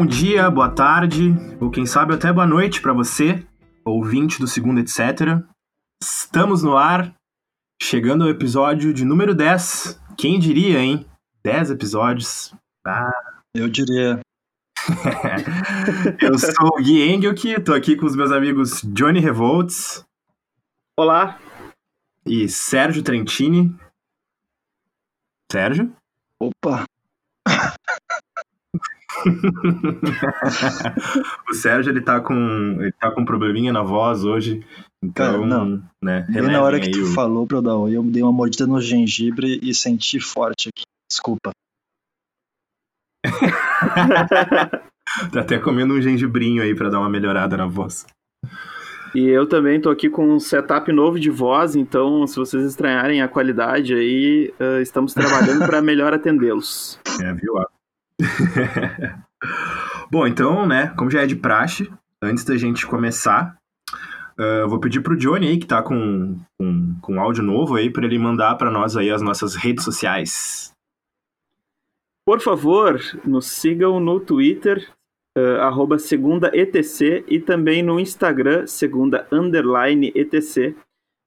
bom dia, boa tarde, ou quem sabe até boa noite para você, ouvinte do segundo etc. Estamos no ar, chegando ao episódio de número 10. Quem diria, hein? 10 episódios. Ah. Eu diria. Eu sou o Gui Engelke, tô aqui com os meus amigos Johnny Revolts. Olá. E Sérgio Trentini. Sérgio? Opa! o Sérgio ele tá com ele tá com um probleminha na voz hoje, então, não. né? Bem na hora que tu o... falou pra eu dar oi, eu dei uma mordida no gengibre e senti forte aqui. Desculpa. tá até comendo um gengibrinho aí para dar uma melhorada na voz. E eu também tô aqui com um setup novo de voz, então se vocês estranharem a qualidade aí, uh, estamos trabalhando para melhor atendê-los. É, viu? Bom, então, né, como já é de praxe, antes da gente começar, uh, vou pedir pro Johnny aí, que tá com, com, com áudio novo aí, para ele mandar para nós aí as nossas redes sociais. Por favor, nos sigam no Twitter, uh, arroba segunda ETC, e também no Instagram, segunda underline ETC.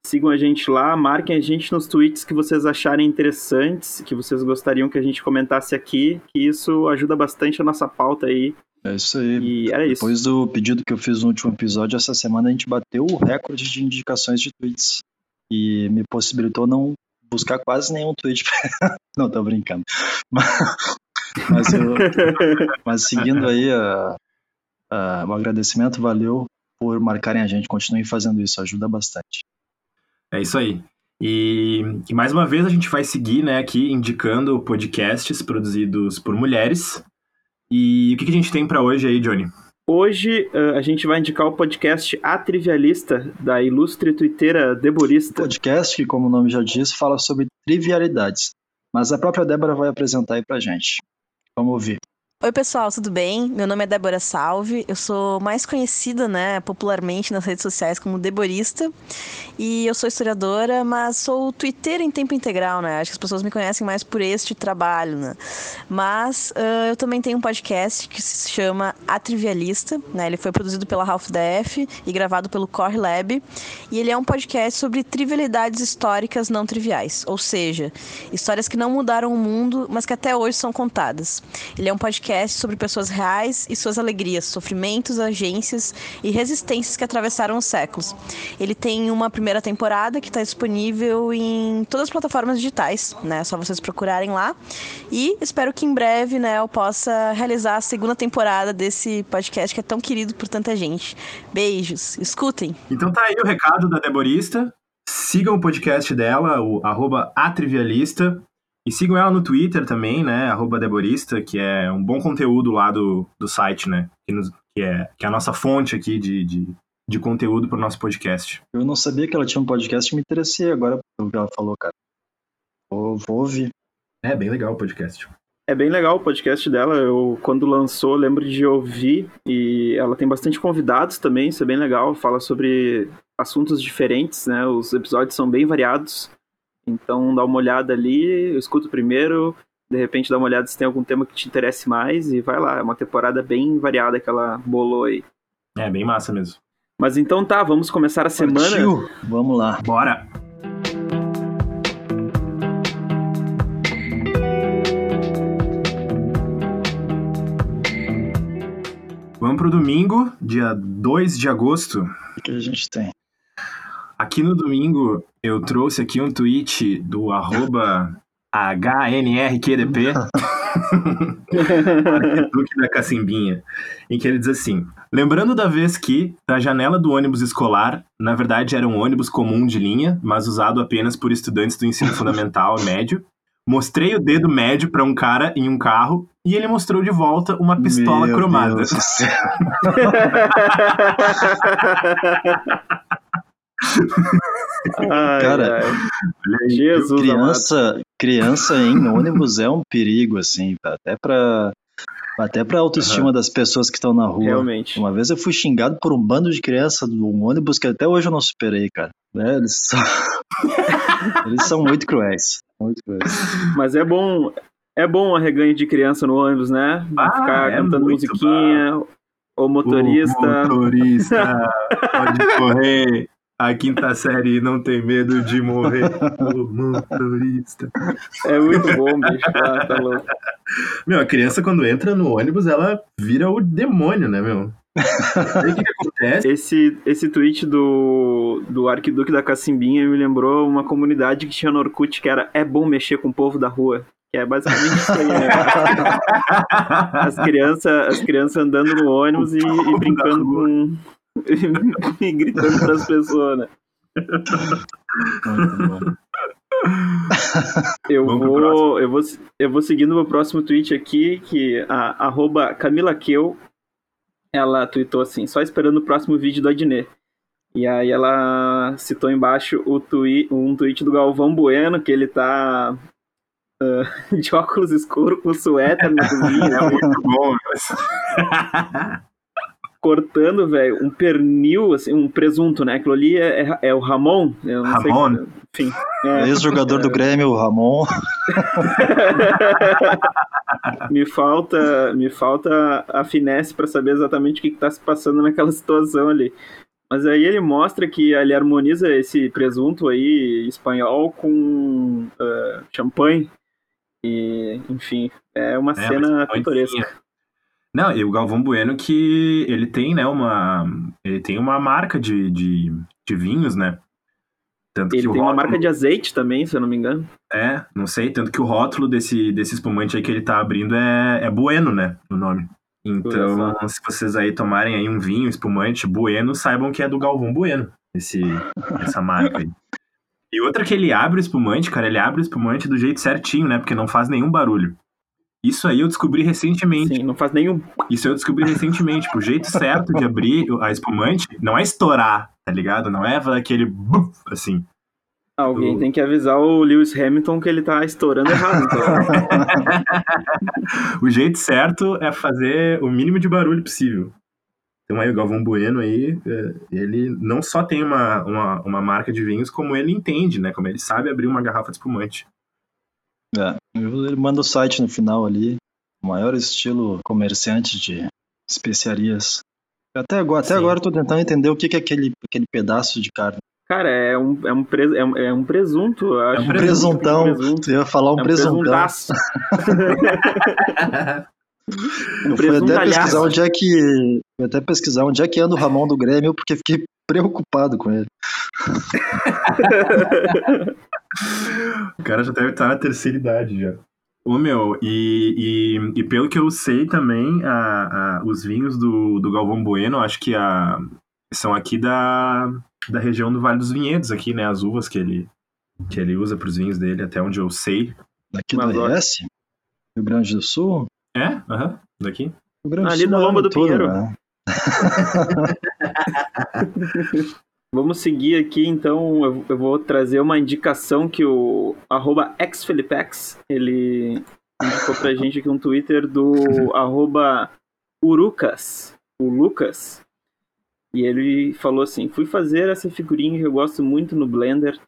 Sigam a gente lá, marquem a gente nos tweets que vocês acharem interessantes, que vocês gostariam que a gente comentasse aqui, que isso ajuda bastante a nossa pauta aí. É isso aí. E era isso. Depois do pedido que eu fiz no último episódio, essa semana a gente bateu o recorde de indicações de tweets. E me possibilitou não buscar quase nenhum tweet. não, tô brincando. Mas, mas, eu, mas seguindo aí a, a, o agradecimento, valeu por marcarem a gente. Continuem fazendo isso, ajuda bastante. É isso aí. E, e, mais uma vez a gente vai seguir né, aqui indicando podcasts produzidos por mulheres. E o que, que a gente tem para hoje aí, Johnny? Hoje uh, a gente vai indicar o podcast A Trivialista, da ilustre twitteira Deborista. Podcast que, como o nome já diz, fala sobre trivialidades. Mas a própria Débora vai apresentar aí pra gente. Vamos ouvir. Oi, pessoal, tudo bem? Meu nome é Débora Salve. Eu sou mais conhecida, né, popularmente nas redes sociais como Deborista. E eu sou historiadora, mas sou Twitter em tempo integral, né? Acho que as pessoas me conhecem mais por este trabalho, né? Mas uh, eu também tenho um podcast que se chama A Trivialista, né? Ele foi produzido pela Half DF e gravado pelo Core Lab. E ele é um podcast sobre trivialidades históricas não triviais, ou seja, histórias que não mudaram o mundo, mas que até hoje são contadas. Ele é um podcast podcast sobre pessoas reais e suas alegrias, sofrimentos, agências e resistências que atravessaram os séculos. Ele tem uma primeira temporada que está disponível em todas as plataformas digitais, né? É só vocês procurarem lá. E espero que em breve, né, eu possa realizar a segunda temporada desse podcast que é tão querido por tanta gente. Beijos, escutem. Então tá aí o recado da Deborista. Sigam o podcast dela, o arroba atrivialista. E sigam ela no Twitter também, né? Arroba Deborista, que é um bom conteúdo lá do, do site, né? Que, nos, que, é, que é a nossa fonte aqui de, de, de conteúdo para o nosso podcast. Eu não sabia que ela tinha um podcast, me interessei agora pelo que ela falou, cara. Vou, vou ouvir. É bem legal o podcast. É bem legal o podcast dela. Eu, quando lançou, lembro de ouvir. E ela tem bastante convidados também, isso é bem legal. Fala sobre assuntos diferentes, né? Os episódios são bem variados. Então dá uma olhada ali, escuta primeiro, de repente dá uma olhada se tem algum tema que te interesse mais e vai lá. É uma temporada bem variada que ela bolou aí. É, bem massa mesmo. Mas então tá, vamos começar a semana. Partiu. Vamos lá. Bora! Vamos pro domingo, dia 2 de agosto. O que a gente tem? Aqui no domingo eu trouxe aqui um tweet do arroba HNRQDP, Duque da Cacimbinha, em que ele diz assim: Lembrando da vez que, da janela do ônibus escolar, na verdade era um ônibus comum de linha, mas usado apenas por estudantes do ensino fundamental médio, mostrei o dedo médio para um cara em um carro e ele mostrou de volta uma pistola Meu cromada. ai, Cara, ai. Jesus criança, criança em ônibus é um perigo, assim, até pra, até pra autoestima uhum. das pessoas que estão na rua. Realmente. Uma vez eu fui xingado por um bando de crianças num ônibus que até hoje eu não superei, cara. É, eles, são... eles são muito cruéis. Muito cruéis. Mas é bom, é bom a reganho de criança no ônibus, né? Ah, Ficar é cantando musiquinha, o motorista. O motorista pode correr. A quinta série não tem medo de morrer. O motorista. É muito bom, bicho. Ah, tá louco. Meu, a criança quando entra no ônibus, ela vira o demônio, né, meu? O que, que acontece? Esse, esse tweet do, do Arquiduque da Cacimbinha me lembrou uma comunidade que tinha no Orkut que era É bom mexer com o povo da rua. Que é basicamente isso aí, né? As crianças, as crianças andando no ônibus e, e brincando com. e gritando pras pessoas, né? Eu Vamos vou, eu, vou, eu vou seguindo o próximo tweet aqui, que a arroba Camila Keu, ela tweetou assim, só esperando o próximo vídeo do Adnet. E aí ela citou embaixo o twi um tweet do Galvão Bueno, que ele tá ah, de óculos escuros com suéter na cozinha, É muito bom, mas... cortando, velho, um pernil, assim, um presunto, né? Aquilo ali é, é, é o Ramon, eu não Ramon? sei. Enfim. é. Ex-jogador do Grêmio, o Ramon. me falta me falta a finesse para saber exatamente o que, está se passando naquela situação ali. Mas aí ele mostra que ele harmoniza esse presunto aí espanhol com uh, champanhe. E, enfim, é uma É, cena pitoresca. Não, e o Galvão Bueno que ele tem, né, uma... Ele tem uma marca de, de, de vinhos, né? Tanto Ele tem uma rótulo- marca de azeite também, se eu não me engano. É, não sei, tanto que o rótulo desse, desse espumante aí que ele tá abrindo é, é Bueno, né, o nome. Então, se vocês aí tomarem aí um vinho, espumante, Bueno, saibam que é do Galvão Bueno, esse, essa marca aí. E outra que ele abre o espumante, cara, ele abre o espumante do jeito certinho, né, porque não faz nenhum barulho. Isso aí eu descobri recentemente. Sim, não faz nenhum. Isso eu descobri recentemente. Tipo, o jeito certo de abrir a espumante não é estourar, tá ligado? Não é aquele buf, assim. Alguém Do- tem que avisar o Lewis Hamilton que ele tá estourando errado. Então. o jeito certo é fazer o mínimo de barulho possível. Então aí o Galvão Bueno aí, é, ele não só tem uma, uma, uma marca de vinhos, como ele entende, né? Como ele sabe abrir uma garrafa de espumante. É, ele manda o site no final ali. O maior estilo comerciante de especiarias. Até agora, até Sim. agora eu tô tentando entender o que que é aquele, aquele pedaço de carne. Cara, é um, é um, pres, é um, é um presunto. eu acho. um Um presuntão. presunto. Tu ia falar um, É um presuntão. Um Eu fui até pesquisar onde é que. Fui até pesquisar onde é que anda o Ramon do Grêmio, porque fiquei preocupado com ele. O cara já deve estar na terceira idade já. Ô meu, e, e, e pelo que eu sei também, a, a- os vinhos do, do Galvão Bueno, acho que a, são aqui da, da região do Vale dos Vinhedos, aqui, né? As uvas que ele, que ele usa para os vinhos dele, até onde eu sei. Daqui Mas do RS? Rio Grande do Sul? É? Aham, daqui. Rio Grande Ali na é Lomba do todo, Pinheiro. né? Vamos seguir aqui, então. Eu, eu vou trazer uma indicação que o arroba xfelipex, ele indicou pra gente aqui um Twitter do arroba Urucas, o Lucas. E ele falou assim: fui fazer essa figurinha que eu gosto muito no Blender.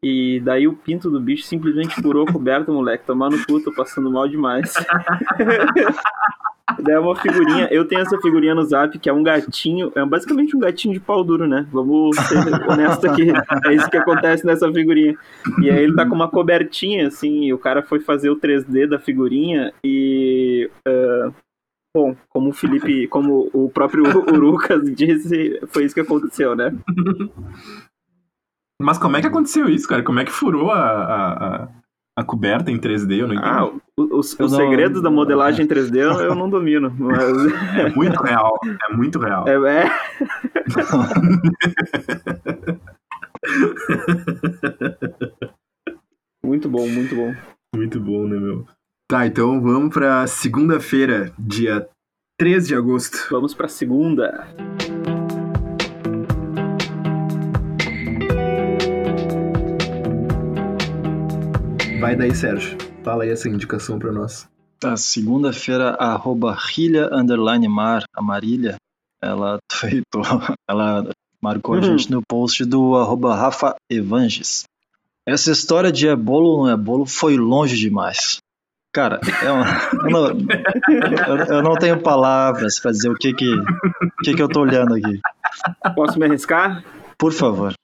E daí o pinto do bicho simplesmente furou a coberta, moleque. Tomar no cu, tô passando mal demais. É uma figurinha, eu tenho essa figurinha no zap que é um gatinho, é basicamente um gatinho de pau duro, né? Vamos ser honestos aqui. É isso que acontece nessa figurinha. E aí ele tá com uma cobertinha, assim, e o cara foi fazer o 3D da figurinha e. ah, bom, como o Felipe, como o próprio Urucas disse, foi isso que aconteceu, né? Mas como é que aconteceu isso, cara? Como é que furou a, a, a coberta em 3D? Eu não entendi. Ah, os, os não- segredos da modelagem 3D eu, eu não domino, mas. É muito real. É muito real. É, é, muito bom, muito bom. Muito bom, né, meu? Tá, então vamos pra segunda-feira, dia 3 de agosto. Vamos pra segunda. Vai daí, Sérgio. Fala aí essa indicação pra nós. Tá, segunda-feira, arroba Rilha Underline Mar, a Marília, ela tweetou, ela marcou a Uhum. gente no post do arroba Rafa Evanges. Essa história de é bolo ou não é bolo foi longe demais. Cara, é um, eu, não, eu, eu, não, tenho palavras para dizer o que que, o que que eu tô olhando aqui. Posso me arriscar? Por favor.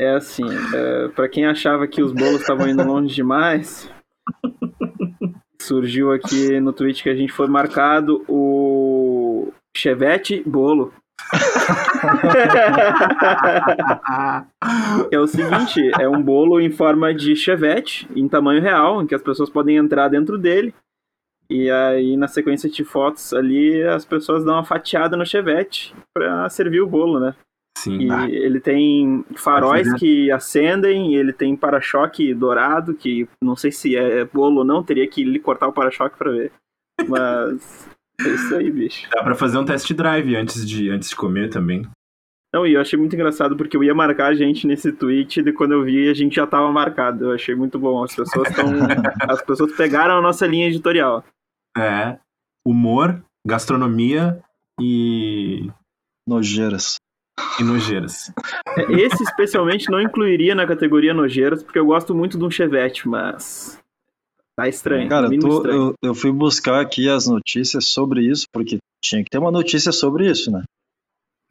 É assim, é, para quem achava que os bolos estavam indo longe demais, surgiu aqui no tweet que a gente foi marcado o Chevette Bolo. é o seguinte, é um bolo em forma de chevette, em tamanho real, em que as pessoas podem entrar dentro dele. E aí, na sequência de fotos ali, as pessoas dão uma fatiada no chevette para servir o bolo, né? Sim. E ah. ele tem faróis que acendem, ele tem para-choque dourado, que não sei se é bolo ou não, teria que cortar o para-choque para ver. Mas é isso aí, bicho. Dá pra fazer um test drive antes de, antes de comer também. Não, e eu achei muito engraçado porque eu ia marcar a gente nesse tweet e quando eu vi a gente já tava marcado. Eu achei muito bom. As pessoas estão. as pessoas pegaram a nossa linha editorial. É. Humor, gastronomia e. Nojeiras. E nojeiras. Esse especialmente não incluiria na categoria nojeiras, porque eu gosto muito de um chevette, mas. Tá estranho. Cara, tô, estranho. Eu, eu fui buscar aqui as notícias sobre isso, porque tinha que ter uma notícia sobre isso, né?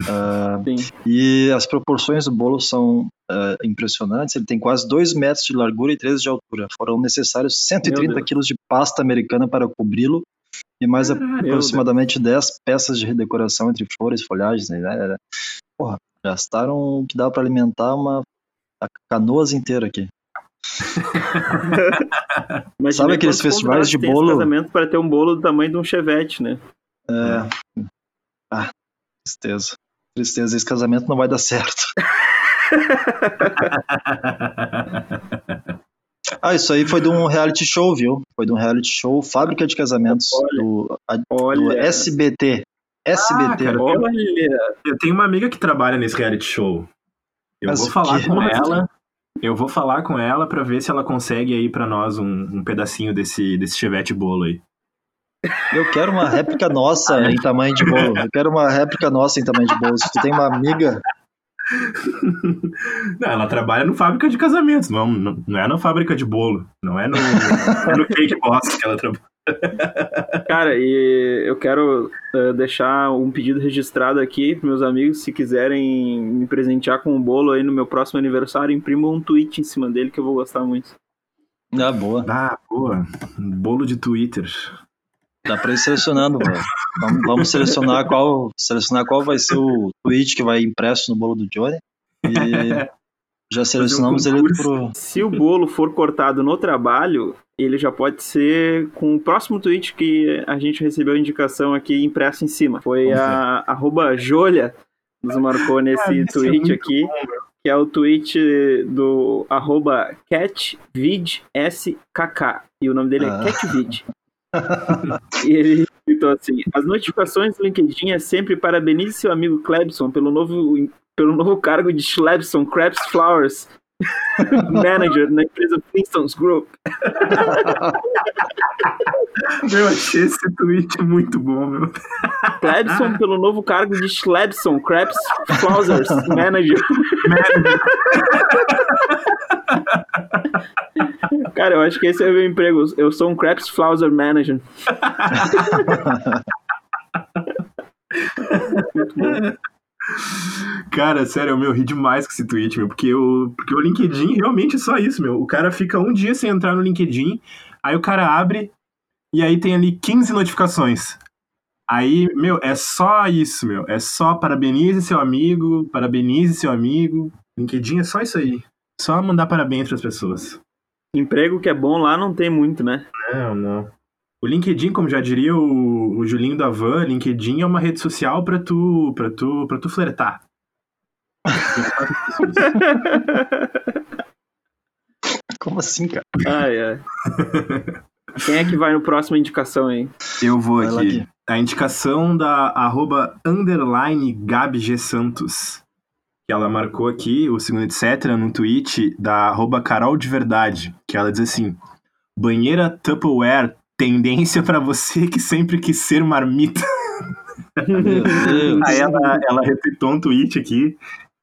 Uh, e as proporções do bolo são uh, impressionantes. Ele tem quase 2 metros de largura e 13 de altura. Foram necessários 130 quilos de pasta americana para cobri-lo e mais aproximadamente 10 peças de redecoração entre flores, folhagens. Né? Porra, gastaram o que dá para alimentar uma canoas inteira aqui. Sabe aqueles festivais de bolo? casamento para ter um bolo do tamanho de um chevette, né? É. Ah, tristeza. Tristeza, esse casamento não vai dar certo. ah, isso aí foi de um reality show, viu? Foi de um reality show Fábrica de Casamentos olha, do, a, do SBT. SBT. Ah, cara, olha. Eu tenho uma amiga que trabalha nesse reality show. Eu Mas vou falar com ela. Eu vou falar com ela para ver se ela consegue aí para nós um, um, pedacinho desse, desse chevette bolo aí. Eu quero uma réplica nossa em tamanho de bolo. Eu quero uma réplica nossa em tamanho de bolo. Se tu tem uma amiga. Não, ela trabalha no fábrica de casamentos, não, não, não é na fábrica de bolo. Não é no, no cake box que ela trabalha. Cara, e eu quero uh, deixar um pedido registrado aqui para meus amigos, se quiserem me presentear com um bolo aí no meu próximo aniversário, imprima um tweet em cima dele que eu vou gostar muito. Ah, boa. Ah, boa. Bolo de Twitter. Dá pra ir selecionando, velho. Vamos, vamos, selecionar qual selecionar qual vai ser o tweet que vai impresso no bolo do Johnny. E já selecionamos um ele pro. Se o bolo for cortado no trabalho, ele já pode ser com o próximo tweet que a gente recebeu a indicação aqui impresso em cima. Foi a arroba Jolha nos marcou nesse ah, tweet é aqui. Bom, que é o tweet do arroba catvidskk. E o nome dele é ah. é catvid. e ele tweetou assim: As notificações do LinkedIn é sempre parabenize seu amigo Clebson pelo novo, pelo novo cargo de Clebson Krebs Flowers manager na empresa Flintstones Group. meu, achei esse tweet muito bom, meu. Clebson pelo novo cargo de Schlebson Krebs Flausers Manager. manager. Cara, eu acho que esse é o meu emprego. Eu sou um Krebs Flauser Manager. muito bom. Cara, sério, meu, eu ri demais com esse tweet, meu, porque o, porque o LinkedIn realmente é só isso, meu. O cara fica um dia sem entrar no LinkedIn, aí o cara abre e aí tem ali 15 notificações. Aí, meu, é só isso, meu. É só parabenize seu amigo, parabenize seu amigo. LinkedIn é só isso aí. Só mandar parabéns para as pessoas. Emprego que é bom lá não tem muito, né? Não, não. O LinkedIn, como já diria o, o Julinho da Van, LinkedIn é uma rede social para tu, para tu, para tu flertar. Como assim, cara? Ai, ai. Quem é que vai no próximo indicação aí? Eu vou aqui. aqui. A indicação da arroba underline Gabi G. Santos. Que ela marcou aqui, o segundo etc., no tweet da arroba Carol de Verdade. Que ela diz assim: banheira Tupperware Tendência para você que sempre quis ser marmita. Aí ela, ela repetiu um tweet aqui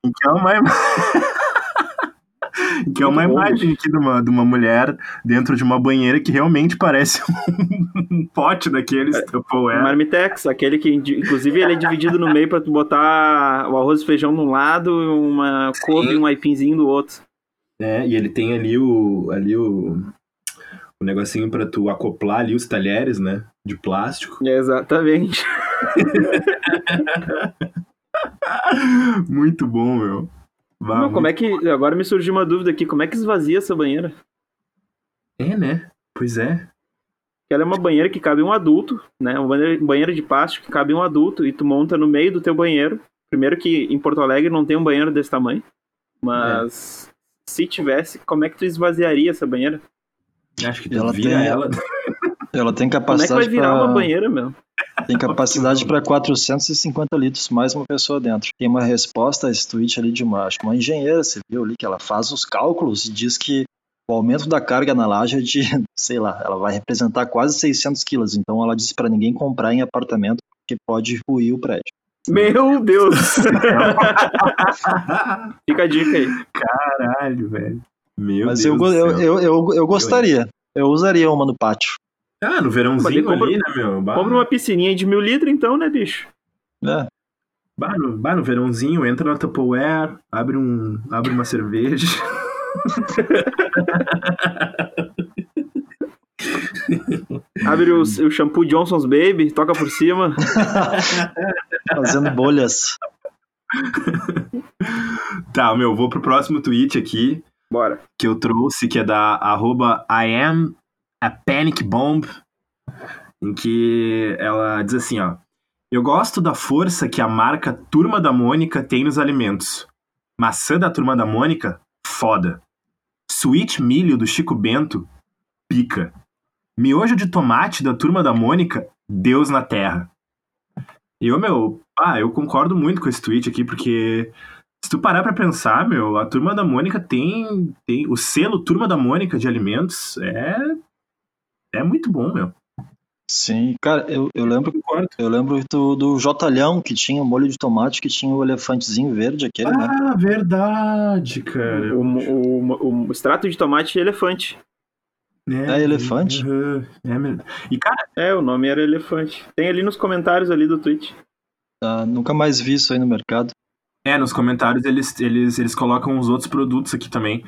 em que é uma, Que é uma bom, imagem aqui de uma, de uma mulher dentro de uma banheira que realmente parece um pote daqueles É, Tupperware. Marmitex, aquele que, inclusive, ele é dividido no meio pra tu botar o arroz e feijão de um lado, uma couve e um aipinzinho do outro. É, e ele tem ali o ali o, o negocinho pra tu acoplar ali os talheres, né, de plástico. Exatamente. Muito bom, meu. Não, como é que. Agora me surgiu uma dúvida aqui, como é que esvazia essa banheira? É, né? Pois é. Ela é uma banheira que cabe um adulto, né? Uma banheira, de plástico que cabe um adulto e tu monta no meio do teu banheiro. Primeiro que em Porto Alegre não tem um banheiro desse tamanho. Mas se tivesse, como é que tu esvaziaria essa banheira? Acho que Ela vira tem- ela. Ela tem Como é que vai capacidade virar pra- uma banheira, meu? Tem capacidade para 450 litros, mais uma pessoa dentro. Tem uma resposta a esse tweet ali de uma, acho que uma engenheira, você viu ali, que ela faz os cálculos e diz que o aumento da carga na laje é de, sei lá, ela vai representar quase 600 quilos. Então ela disse para ninguém comprar em apartamento porque pode ruir o prédio. Meu Deus! Fica a dica aí. Caralho, velho. Meu Mas Deus eu, eu, céu. eu, eu, eu gostaria. Eu usaria uma no pátio. Ah, no verãozinho compra- ali, né, meu? Bah, Compra uma piscininha de mil litros, então, né, bicho? né? bah, no, bah, no verãozinho, entra na Tupperware, abre, um, abre uma cerveja. Abre o, o shampoo Johnson's Baby, toca por cima. Fazendo bolhas. Tá, meu, vou pro próximo tweet aqui. Bora. que eu trouxe, que é da arroba I am a panic bomb, em que ela diz assim, ó. Eu gosto da força que a marca Turma da Mônica tem nos alimentos. Maçã da Turma da Mônica, foda. Sweet milho do Chico Bento, pica. Miojo de tomate da Turma da Mônica, Deus na terra. E eu, meu, ah, eu concordo muito com esse tweet aqui, porque se tu parar pra pensar, meu, a Turma da Mônica tem, tem o selo Turma da Mônica de alimentos é é muito bom, meu. Sim, cara, eu, eu lembro eu lembro do, do Jotalhão, que tinha o molho de tomate, que tinha o elefantezinho verde aquele, né? Ah, verdade, cara. O, o, o extrato de tomate elefante. É elefante? uhum, é mesmo. E, cara, É, o nome era elefante. Tem ali nos comentários ali do tweet. Ah, nunca mais vi isso aí no mercado. É, nos comentários eles, eles, eles colocam os outros produtos aqui também.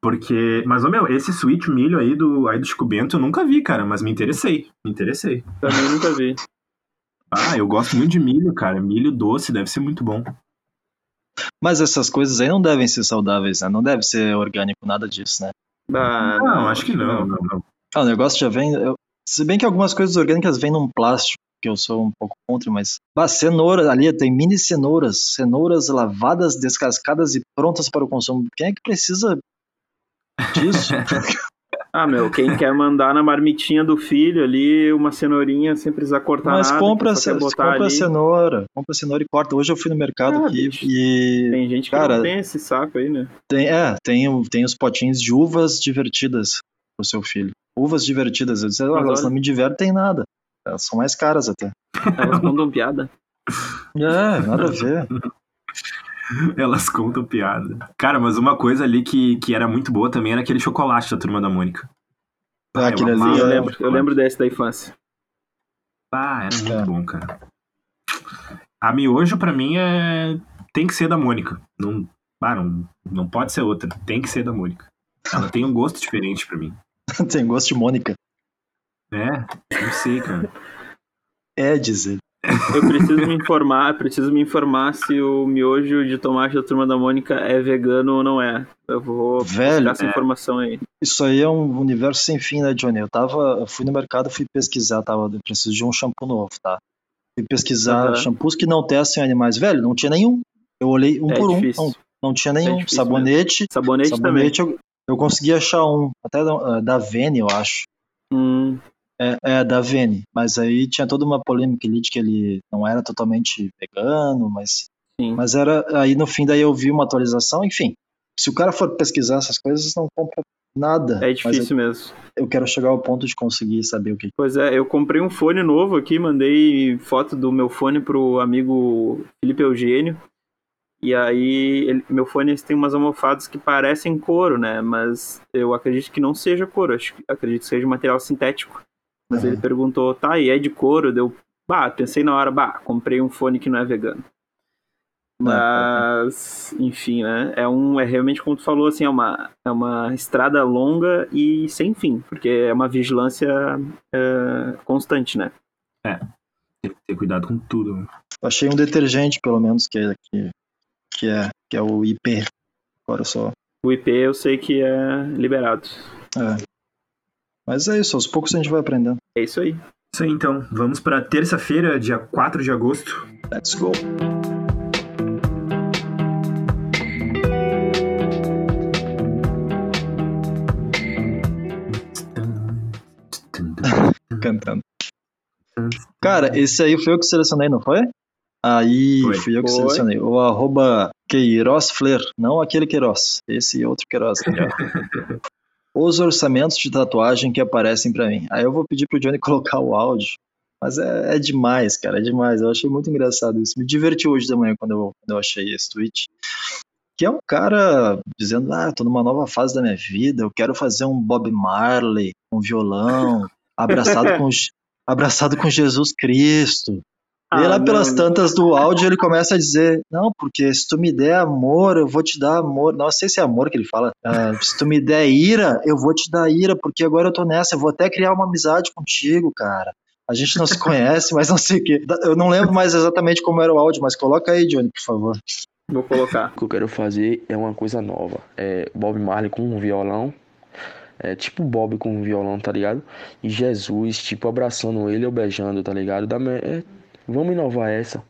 Porque. Mas, ô meu, esse sweet milho aí do, aí do Chico Bento eu nunca vi, cara, mas me interessei. Me interessei. Também nunca vi. Ah, eu gosto muito de milho, cara. Milho doce deve ser muito bom. Mas essas coisas aí não devem ser saudáveis, né? Não deve ser orgânico, nada disso, né? Ah, Não, acho que não, não, não. Ah, o negócio já vem. eu- se bem que algumas coisas orgânicas vêm num plástico, que eu sou um pouco contra, mas. Ah, cenoura, ali tem mini cenouras. Cenouras lavadas, descascadas e prontas para o consumo. Quem é que precisa disso? Ah, meu, quem quer mandar na marmitinha do filho ali uma cenourinha sem precisar cortar mas nada. compra, só quer ce- compra ali. cenoura. Compra cenoura e corta. Hoje eu fui no mercado Ah, aqui bicho. e. Tem gente que Cara, tem esse saco aí, né? Tem, é, tem, tem os potinhos de uvas divertidas pro seu filho. Uvas divertidas. Eu disse, "Ah, Mas elas olha- não me divertem nada. Elas são mais caras até. Elas mandam piada. É, nada a ver. Elas contam piada. Cara, mas uma coisa ali que, que era muito boa também era aquele chocolate da Turma da Mônica. Ah, aquele eu ali amava eu é- lembro, eu lembro desse da infância. Ah, era muito É. bom, cara. A miojo, pra mim, é... tem que ser da Mônica. Não, ah, não, não pode ser outra. Tem que ser da Mônica. Ela tem um gosto diferente pra mim. tem gosto de Mônica. É, não sei, cara. É dizer. Eu preciso me informar, preciso me informar se o miojo de tomate da turma da Mônica é vegano ou não é. Eu vou Velho, buscar essa é. informação aí. Isso aí é um universo sem fim, né, Johnny? Eu tava, eu fui no mercado, fui pesquisar, tava, eu preciso de um shampoo novo, tá? Fui pesquisar Aham. shampoos que não testem animais. Velho, não tinha nenhum. Eu olhei um É por difícil. um, não, não tinha nenhum. difícil sabonete, Sabonete, sabonete eu, eu consegui achar um, até da, da Vene, eu acho. também. Hum, É, é, da Vene. Mas aí tinha toda uma polêmica ali de que ele não era totalmente vegano, mas, sim. mas era. Aí no fim daí eu vi uma atualização, enfim. Se o cara for pesquisar essas coisas, não compra nada. É difícil mesmo. eu, eu quero chegar ao ponto de conseguir saber o que. Pois é, eu comprei um fone novo aqui, mandei foto do meu fone pro amigo Felipe Eugênio. E aí, ele, meu fone tem umas almofadas que parecem couro, né? Mas eu acredito que não seja couro, acho, acredito que seja material sintético. Mas uhum. ele perguntou, tá, e é de couro? Deu, bah, pensei na hora, bah, comprei um fone que não é vegano. Mas, enfim, né? É, um, é realmente, como tu falou, assim, é uma, é uma estrada longa e sem fim, porque é uma vigilância é, constante, né? É, tem que ter cuidado com tudo. Achei um detergente, pelo menos, que é, que, que é, que é o IP. Agora só. O IP eu sei que é liberado. É. Mas é isso, aos poucos a gente vai aprendendo. É isso aí. Isso aí, então. Vamos para terça-feira, dia 4 de agosto. Let's go. Cantando. Cara, esse aí foi eu que selecionei, não foi? Aí foi. fui eu que foi. selecionei. O arroba Queiroz Flair, não aquele Queiroz, esse outro Queiroz. Os orçamentos de tatuagem que aparecem para mim. Aí eu vou pedir pro Johnny colocar o áudio. Mas é, é, demais, cara, é demais. Eu achei muito engraçado isso. Me divertiu hoje de manhã quando eu, quando eu achei esse tweet. Que é um cara dizendo: Ah, tô numa nova fase da minha vida, eu quero fazer um Bob Marley, um violão, abraçado com, abraçado com Jesus Cristo. Ah, e lá pelas não, tantas do áudio ele começa a dizer: Não, porque se tu me der amor, eu vou te dar amor. Não sei se é amor que ele fala. Uh, se tu me der ira, eu vou te dar ira, porque agora eu tô nessa. Eu vou até criar uma amizade contigo, cara. A gente não se conhece, mas não sei o quê. Eu não lembro mais exatamente como era o áudio, mas coloca aí, Johnny, por favor. Vou colocar. O que eu quero fazer é uma coisa nova. É Bob Marley com um violão é, tipo Bob com um violão, tá ligado? E Jesus, tipo, abraçando ele ou beijando, tá ligado? Da, é, vamos inovar essa.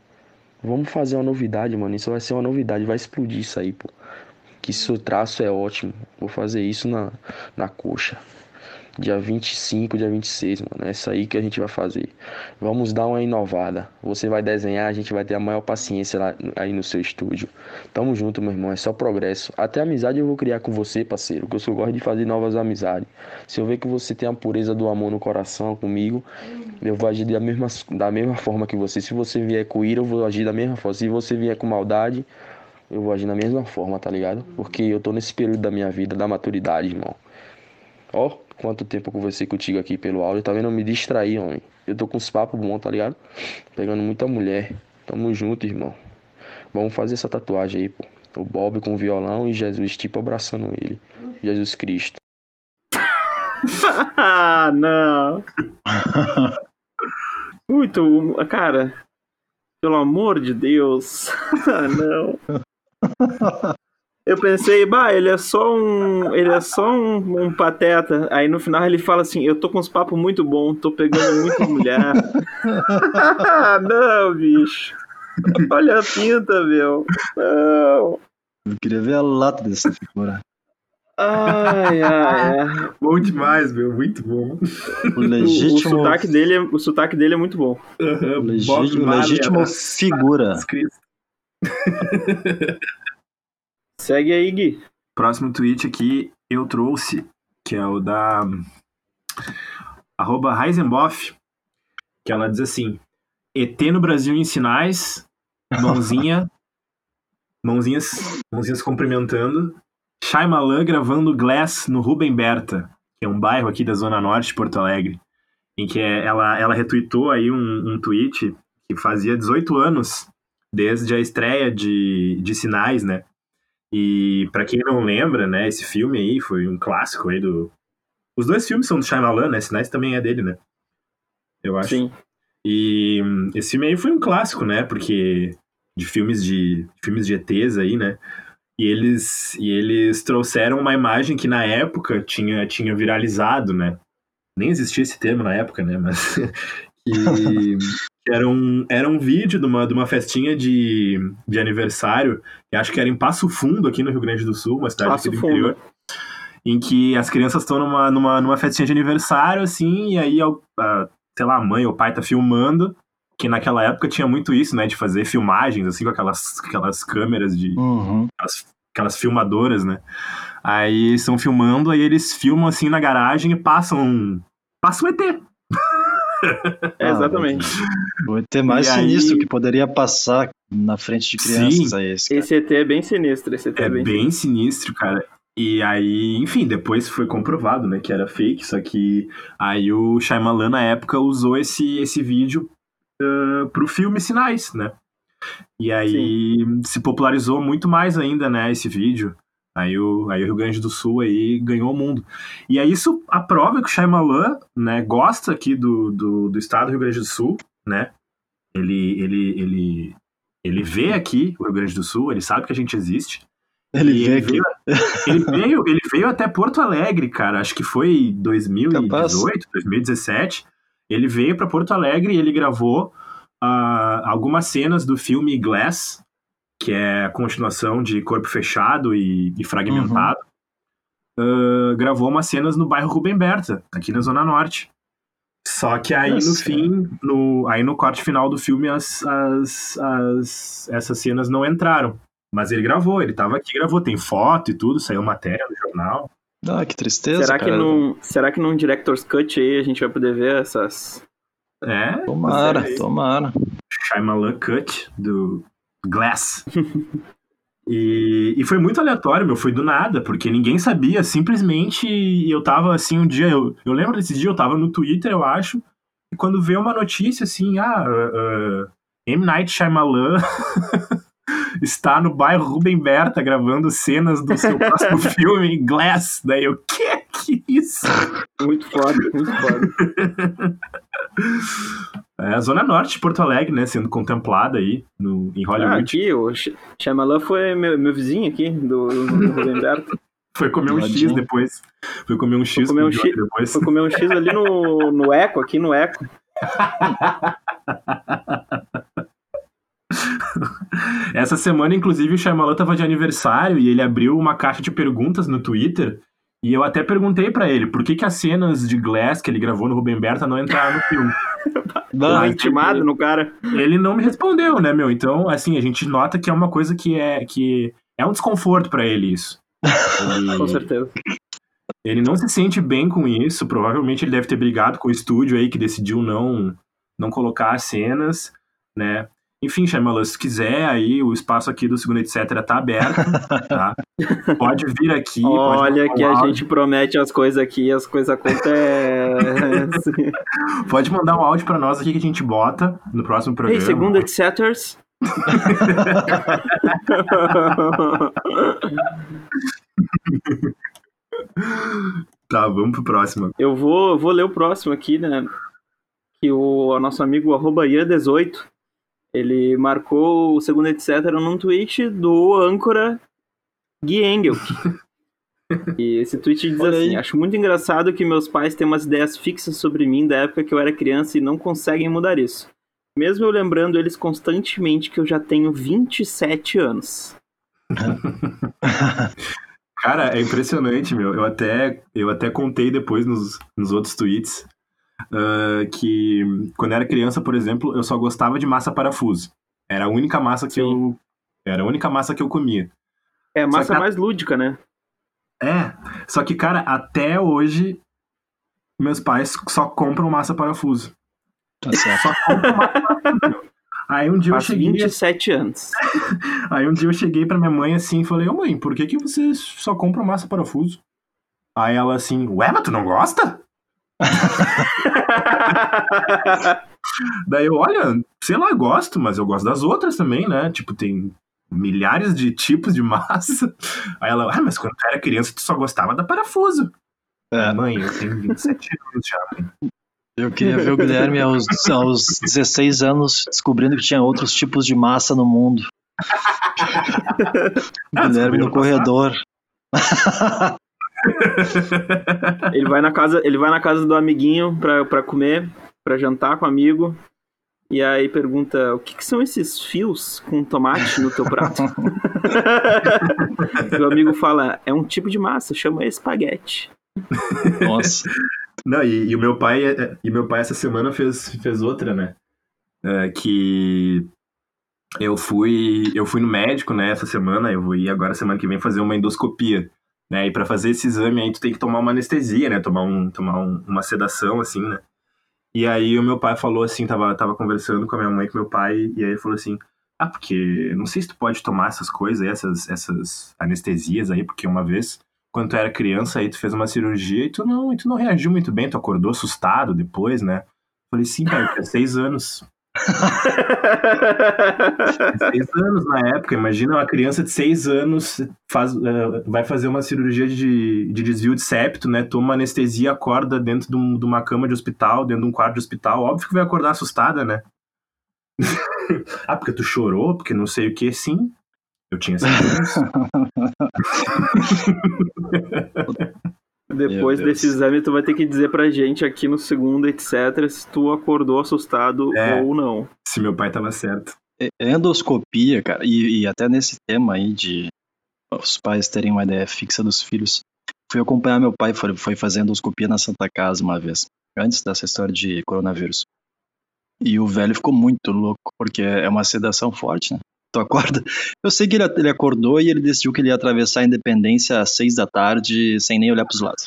Vamos fazer uma novidade, mano. Isso vai ser uma novidade, vai explodir isso aí, pô. Que seu traço é ótimo. Vou fazer isso na, na coxa dia 25, dia 26, mano. É isso aí que a gente vai fazer. Vamos dar uma inovada. Você vai desenhar, a gente vai ter a maior paciência lá, aí no seu estúdio. Tamo junto, meu irmão. É só progresso. Até amizade eu vou criar com você, parceiro. Que eu gosto de fazer novas amizades. Se eu ver que você tem a pureza do amor no coração comigo, eu vou agir da mesma, da mesma forma que você. Se você vier com ira, eu vou agir da mesma forma. Se você vier com maldade, eu vou agir da mesma forma, tá ligado? Porque eu tô nesse período da minha vida, da maturidade, irmão. Ó, quanto tempo eu conversei contigo aqui pelo áudio, tá vendo? Eu me distraí, homem. Eu tô com os papos bons, tá ligado? Pegando muita mulher. Tamo junto, irmão. Vamos fazer essa tatuagem aí, pô. O Bob com o violão e Jesus, tipo, abraçando ele. Jesus Cristo. ah, não. Muito, cara. Pelo amor de Deus. ah, não. Eu pensei, bah, ele é só um. Ele é só um, um, pateta. Aí no final ele fala assim, eu tô com uns papos muito bons, tô pegando muita mulher. não, bicho. Olha a pinta, meu. Não. Eu queria ver a lata dessa figura. Ai, ai, ai. Bom demais, meu. Muito bom. O legítimo. O, o, sotaque, dele é, o sotaque dele é muito bom. Uhum. O legítimo, legítimo figura. Segue aí, Gui. Próximo tweet aqui eu trouxe, que é o da arroba Heisenboff, que ela diz assim, ET no Brasil em sinais, mãozinha, mãozinhas, mãozinhas cumprimentando, Shyamalan gravando Glass no Rubem Berta, que é um bairro aqui da Zona Norte de Porto Alegre, em que ela, ela retweetou aí um, um tweet que fazia 18 anos desde a estreia de, de Sinais, né? E para quem não lembra, né, esse filme aí foi um clássico aí do. Os dois filmes são do Shyamalan, né? Sinais também é dele, né? Eu acho. Sim. E esse filme aí foi um clássico, né? Porque de filmes de filmes de ETs aí, né? E eles e eles trouxeram uma imagem que na época tinha tinha viralizado, né? Nem existia esse termo na época, né? Mas que era um, era um vídeo de uma, de uma festinha de, de aniversário, que acho que era em Passo Fundo, aqui no Rio Grande do Sul, uma cidade Passo aqui do Fundo. interior, em que as crianças estão numa, numa, numa festinha de aniversário, assim, e aí, a, sei lá, a mãe ou o pai tá filmando, que naquela época tinha muito isso, né, de fazer filmagens, assim, com aquelas, aquelas câmeras de... Uhum. Aquelas, aquelas filmadoras, né. Aí estão filmando, aí eles filmam, assim, na garagem e passam... Passam ET, É, exatamente. O ET mais E aí- sinistro que poderia passar na frente de crianças Sim. é esse. cara. Esse ET é bem sinistro, esse ET é, É bem, bem sinistro, cara. E aí, enfim, depois foi comprovado, né, que era fake, só que aí o Shyamalan, na época, usou esse, esse vídeo uh, pro filme Sinais, né? E aí se popularizou muito mais ainda, né, esse vídeo. Aí o, aí o Rio Grande do Sul aí ganhou o mundo. E aí isso aprova que o Shyamalan, né, gosta aqui do, do, do estado do Rio Grande do Sul, né? Ele, ele, ele, ele vê aqui o Rio Grande do Sul, ele sabe que a gente existe. Ele ele veio, ele, veio, ele veio até Porto Alegre, cara. Acho que foi 2018, Capaz. 2017. Ele veio para Porto Alegre e ele gravou ah, algumas cenas do filme Glass, que é a continuação de Corpo Fechado e, e Fragmentado. Ah, gravou umas cenas no bairro Rubem Berta, aqui na Zona Norte. Só que aí no Nossa. fim, no, aí no corte final do filme, as, as, as, essas cenas não entraram. Mas ele gravou, ele tava aqui, gravou, tem foto e tudo, saiu matéria no jornal. Ah, que tristeza, Será que, cara. num, será que num Director's Cut aí a gente vai poder ver essas. É, Tomara, tomara. Shyamalan Cut, do Glass. e, e foi muito aleatório, meu, foi do nada, porque ninguém sabia, simplesmente eu tava assim um dia, eu, eu lembro desse dia, eu tava no Twitter, eu acho, e quando veio uma notícia assim, ah, uh, uh, M. Night Shyamalan está no bairro Rubem Berta gravando cenas do seu próximo filme, Glass. Daí eu, que que isso? Muito foda, muito foda. É a Zona Norte de Porto Alegre, né, sendo contemplada aí no, em Ah, Hollywood. aqui, o Sh- Shyamalan foi meu, meu vizinho aqui, do, do Rubem Berto. Foi comer um X depois. Foi comer um X comer com um X. Depois. Foi comer um X ali no, no Eco, aqui no Eco. Essa semana, inclusive, o Shyamalan tava de aniversário e ele abriu uma caixa de perguntas no Twitter. E eu até perguntei pra ele por que, que as cenas de Glass que ele gravou no Rubem Berta não entraram no filme. Mas intimado no cara. Ele não me respondeu, né, meu? Então, assim, a gente nota que é uma coisa que é, que é um desconforto pra ele isso. Ele- Com certeza. Ele não se sente bem com isso. Provavelmente ele deve ter brigado com o estúdio aí que decidiu não não colocar as cenas, né? Enfim, Shyamalan, se quiser aí, o espaço aqui do segundo etc tá aberto, tá? Pode vir aqui. Olha que a áudio, gente promete as coisas aqui, as coisas acontecem. Pode mandar um áudio pra nós aqui que a gente bota no próximo programa. Ei, segundo etceters. Tá, vamos pro próximo. Eu vou, vou ler o próximo aqui, né? Que o, o nosso amigo arroba Ian18, ele marcou o segundo etc num tweet do âncora Gui Engel. E esse tweet diz Olha assim: aí. Acho muito engraçado que meus pais têm umas ideias fixas sobre mim da época que eu era criança e não conseguem mudar isso. Mesmo eu lembrando eles constantemente que eu já tenho 27 anos. Cara, é impressionante, meu. Eu até, eu até contei depois nos, nos outros tweets ah, que quando eu era criança, por exemplo, eu só gostava de massa parafuso. Era a única massa que Sim. eu. Era a única massa que eu comia. É a massa que mais lúdica, né? É. Só que, cara, até hoje, meus pais só compram massa parafuso. Tá certo. Só compram massa parafuso. Aí um dia eu Faz cheguei. 27 anos. Aí um dia eu cheguei pra minha mãe assim e falei, ô mãe, por que, que você só compra massa parafuso? Aí ela assim, ué, mas tu não gosta? Daí eu, olha, sei lá, gosto, mas eu gosto das outras também, né? Tipo, tem milhares de tipos de massa. Aí ela, ah, mas quando tu era criança tu só gostava da parafuso. É, Mãe, eu tenho 27 anos já, mãe. eu queria ver o Guilherme aos, aos 16 anos descobrindo que tinha outros tipos de massa no mundo. Guilherme no corredor. Ele vai na casa, ele vai na casa do amiguinho pra, pra comer, pra jantar com o amigo. E aí pergunta: o que, que são esses fios com tomate no teu prato? e o amigo fala: é um tipo de massa, chama espaguete. Nossa. Não, e, e o meu pai, é- e meu pai essa semana fez, fez outra, né? É, que eu fui, eu fui no médico, né, essa semana, eu vou ir agora semana que vem fazer uma endoscopia, né? E pra fazer esse exame aí tu tem que tomar uma anestesia, né? Tomar um, tomar um- uma sedação assim, né? E aí o meu pai falou assim, tava, tava conversando com a minha mãe, com meu pai, e aí ele falou assim, ah, porque não sei se tu pode tomar essas coisas essas, essas anestesias aí, porque uma vez, quando tu era criança, aí tu fez uma cirurgia e tu não, e tu não reagiu muito bem, tu acordou assustado depois, né? Eu falei, sim, pai, tinha seis anos. Seis anos na época, imagina uma criança de seis anos faz, uh, vai fazer uma cirurgia de, de desvio de septo, né? Toma anestesia, acorda dentro de, um, de, uma cama de hospital, dentro de um quarto de hospital. Óbvio que vai acordar assustada, né? ah, porque tu chorou, porque não sei o que, sim. Eu tinha seis anos. Depois desse exame, tu vai ter que dizer pra gente aqui no segundo, etc., se tu acordou assustado é, ou não. Se meu pai tava certo. Endoscopia, cara, e, e, até nesse tema aí de os pais terem uma ideia fixa dos filhos. Fui acompanhar meu pai, foi, foi fazer endoscopia na Santa Casa uma vez, antes dessa história de coronavírus. E o velho ficou muito louco, porque é uma sedação forte, né? Tu acorda. Eu sei que ele, ele acordou e ele decidiu que ele ia atravessar a Independência às seis da tarde, sem nem olhar pros lados.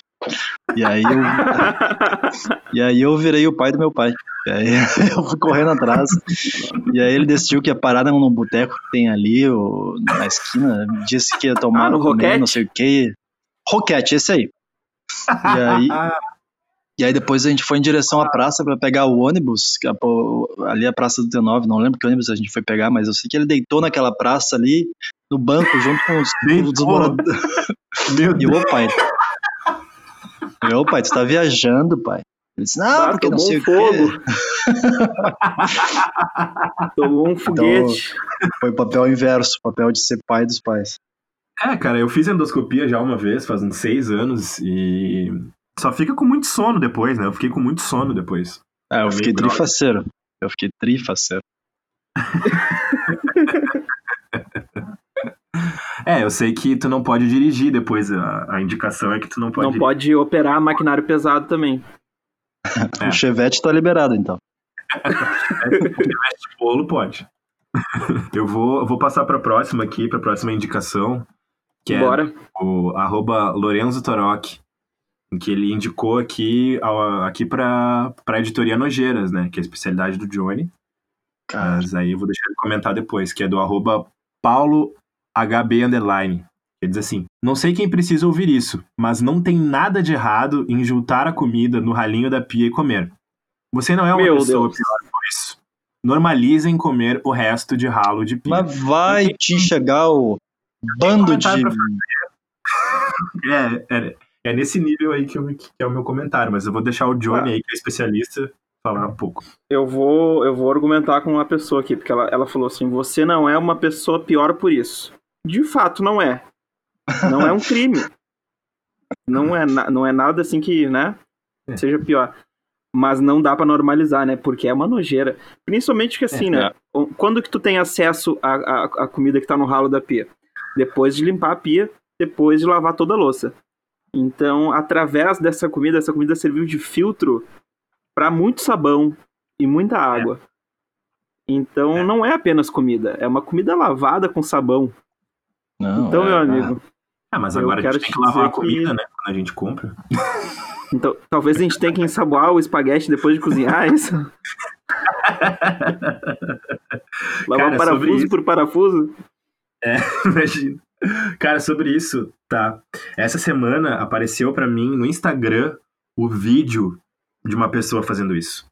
E aí eu, e aí eu virei o pai do meu pai. E aí eu fui correndo atrás. E aí ele decidiu que ia parar num boteco que tem ali o, na esquina. Disse que ia tomar ah, no comer, não sei o que. Roquete, esse aí. E aí, e aí depois a gente foi em direção à praça para pegar o ônibus, ali a Praça do T9, não lembro que ônibus a gente foi pegar, mas eu sei que ele deitou naquela praça ali, no banco, junto com os, os moradores. Meu e o pai. Meu pai, tu tá viajando, pai. Ele disse, não, ah, porque não sei um o fogo. tomou um foguete. Então, foi papel inverso, papel de ser pai dos pais. É, cara, eu fiz endoscopia já uma vez, faz uns seis anos, e só fica com muito sono depois, né? Eu fiquei com muito sono depois. É, eu fiquei trifaceiro. Eu fiquei trifaceiro. é, eu sei que tu não pode dirigir depois. A, a indicação é que tu não pode. Não dirigir. pode operar maquinário pesado também. É. O Chevette tá liberado, então. Chevette bolo pode. Eu vou, eu vou passar para a próxima aqui, para a próxima indicação, que é Bora. o arroba Lorenzo Toroc que ele indicou aqui, aqui para a editoria Nojeiras, né? Que é a especialidade do Johnny. Mas aí eu vou deixar ele comentar depois, que é do arroba Paulo HB Underline. Ele diz assim: Não sei quem precisa ouvir isso, mas não tem nada de errado em juntar a comida no ralinho da pia e comer. Você não é uma Meu pessoa Deus. pior por isso. Normalizem comer o resto de ralo de pia. Mas vai te chegar o bando de. É, é, é nesse nível aí que, eu, que é o meu comentário, mas eu vou deixar o Johnny ah. aí, que é especialista, falar um pouco. Eu vou, eu vou argumentar com uma pessoa aqui, porque ela, ela falou assim: você não é uma pessoa pior por isso. De fato, não é. Não é um crime. não, é, não é nada assim que, né, é. seja pior. Mas não dá para normalizar, né? Porque é uma nojeira. Principalmente que assim, é, né? É. Quando que tu tem acesso à, à, à comida que tá no ralo da pia? Depois de limpar a pia, depois de lavar toda a louça. Então, através dessa comida, essa comida serviu de filtro para muito sabão e muita água. É. Então, é. não é apenas comida, é uma comida lavada com sabão. Não, então, é, meu amigo. Ah, mas agora a gente tem que lavar a comida, que... né? Quando a gente compra. Então, talvez a gente tenha que ensaboar o espaguete depois de cozinhar, é isso? Lavar Cara, parafuso por parafuso? É, imagina. Cara, sobre isso, tá. Essa semana apareceu para mim no Instagram o vídeo de uma pessoa fazendo isso.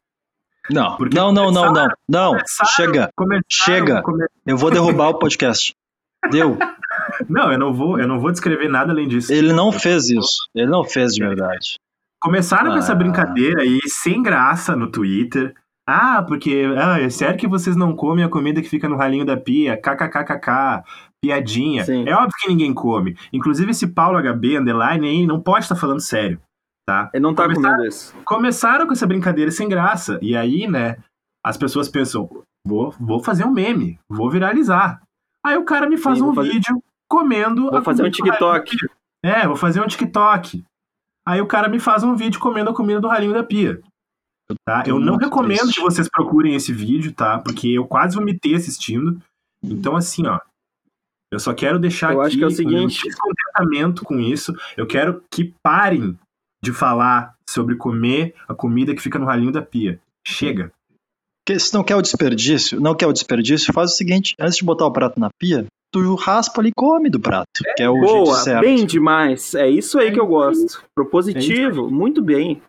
Não, Porque não, não, não, não, não. Chega, chega. Eu vou derrubar o podcast. Deu. Não, eu não vou, eu não vou descrever nada além disso. Ele não fez isso. Ele não fez de verdade. Começaram ah. com essa ah. brincadeira aí, sem graça, no Twitter. Ah, porque ah, é sério que vocês não comem a comida que fica no ralinho da pia? KKKKK piadinha. Sim. É óbvio que ninguém come. Inclusive, esse Paulo HB, underline, aí, não pode estar falando sério, tá? Ele não tá começaram, comendo isso. Começaram com essa brincadeira sem graça. E aí, né, as pessoas pensam, vou, vou fazer um meme, vou viralizar. Aí o cara me faz Sim, um fazer... vídeo comendo... Vou fazer um TikTok. É, vou fazer um TikTok. Aí o cara me faz um vídeo comendo a comida do ralinho da pia. Tá? Eu não recomendo triste. que vocês procurem esse vídeo, tá? Porque eu quase vomitei assistindo. Então, assim, ó, eu só quero deixar eu aqui acho que é o seguinte... um descontentamento com isso. Eu quero que parem de falar sobre comer a comida que fica no ralinho da pia. Chega. Porque se não quer o desperdício, não quer o desperdício, faz o seguinte, antes de botar o prato na pia, tu raspa ali e come do prato, que é o jeito Boa, certo. bem demais. É isso aí que eu gosto. Propositivo, muito bem.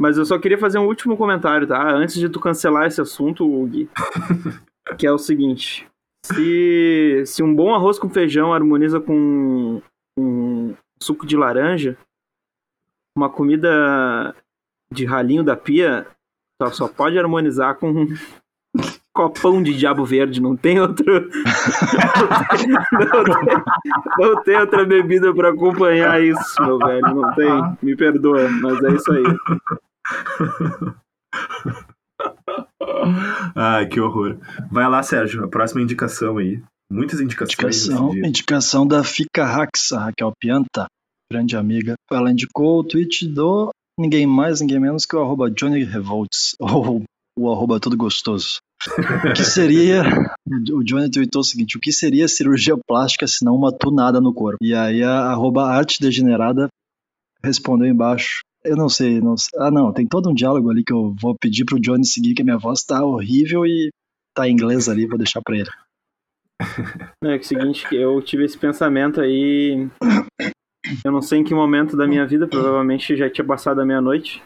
Mas eu só queria fazer um último comentário, tá? Antes de tu cancelar esse assunto, Gui. que é o seguinte. Se, se um bom arroz com feijão harmoniza com um suco de laranja, uma comida de ralinho da pia só, só pode harmonizar com um copão de diabo verde. Não tem outro. não, tem, não tem outra bebida pra acompanhar isso, meu velho. Não tem. Me perdoa, mas é isso aí. Ai, que horror. Vai lá, Sérgio, a próxima indicação aí. Muitas indicações. Indicação, indicação da Fica Rax, a Raquel Pianta, grande amiga. Ela indicou o tweet do ninguém mais, ninguém menos que o arroba Johnny Revolts, ou o arroba todo gostoso. O que seria, o Johnny tweetou o seguinte, o que seria cirurgia plástica se não uma tunada no corpo? E aí a arroba arte degenerada respondeu embaixo, eu não sei, não sei, ah não, tem todo um diálogo ali que eu vou pedir pro Johnny seguir, que a minha voz tá horrível e tá em inglês ali, vou deixar pra ele. É que é o seguinte, que eu tive esse pensamento aí. Eu não sei em que momento da minha vida, provavelmente já tinha passado a meia-noite.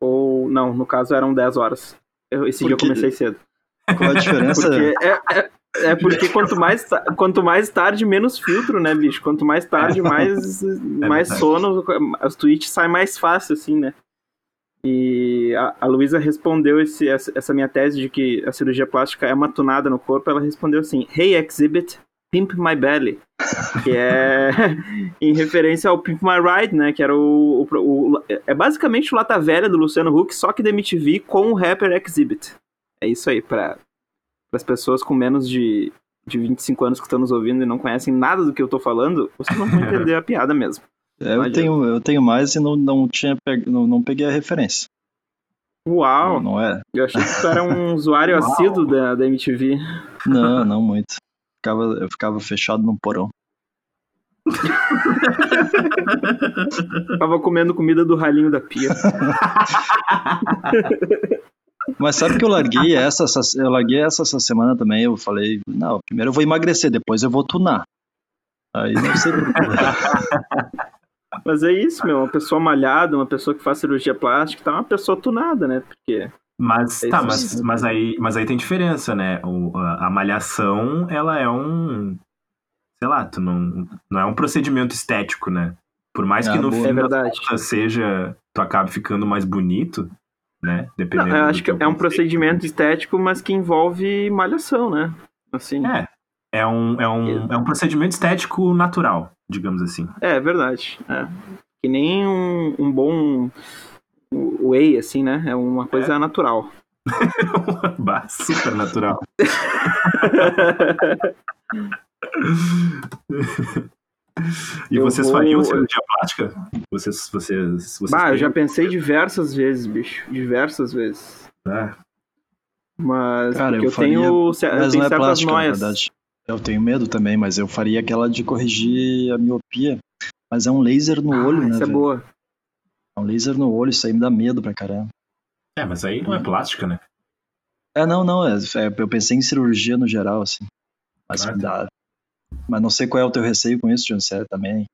Ou. Não, no caso eram 10 horas. Eu- esse dia eu comecei cedo. Qual a diferença? Porque é, é, é porque quanto mais, quanto mais tarde, menos filtro, né, bicho? Quanto mais tarde, mais, mais verdade. sono, as tweets saem mais fácil, assim, né? E a, a Luísa respondeu esse, essa, minha tese de que a cirurgia plástica é uma tunada no corpo. Ela respondeu assim: Hey, Exhibit, Pimp My Belly. Que é em referência ao Pimp My Ride, né? Que era o, o, o- É basicamente o Lata Velha do Luciano Huck, só que da MTV com o rapper Exhibit. É isso aí, para as pessoas com menos de, de 25 anos que estão nos ouvindo e não conhecem nada do que eu tô falando, vocês não vão entender a piada mesmo. É, eu, tenho, eu tenho mais e não, não, tinha pe- não, não peguei a referência. Uau! Não, não é? Eu achei que tu era um usuário assíduo da, da MTV. Não, não muito. Ficava, eu ficava fechado num porão. Tava comendo comida do ralinho da pia. Mas sabe que eu larguei essa, essa- eu larguei essa essa semana também. Eu falei, não, primeiro eu vou emagrecer, depois eu vou tunar. Aí não sei. Mas é isso, meu. Uma pessoa malhada, uma pessoa que faz cirurgia plástica, tá uma pessoa tunada, né? Porque. Mas É tá, mas, aí. mas, aí, mas aí tem diferença, né? O, a, a malhação, ela é um. Sei lá, tu não, não é um procedimento estético, né? Por mais que Ah, no boa. fim É seja. Tu acabe ficando mais bonito, né? Não, Dependendo. eu do acho que é um procedimento estético, mas que envolve malhação, né? Assim. É. É um, é, um, é um procedimento estético natural, digamos assim. É, é verdade. É. Que nem um, um bom whey, assim, né? É uma coisa natural. Bah, Super natural. E Eu vocês vou- fariam cirurgia plástica? Vocês, vocês, vocês bah, eu já pensei diversas vezes, bicho. Diversas vezes. Ah, Mas Cara, eu eu, tenho, ce- eu Mas tenho não é certas plástica, na noias. verdade. Eu tenho medo também, mas eu faria aquela de corrigir a miopia. Mas é um laser no Ah, olho, né? essa é velho? boa. É um laser no olho, isso aí me dá medo pra caramba. É, mas aí não é plástica, né? É, não, não, é, é- eu pensei em cirurgia no geral, assim. Mas Ah, me tá. dá. Mas não sei qual é o teu receio com isso, John, sério, também.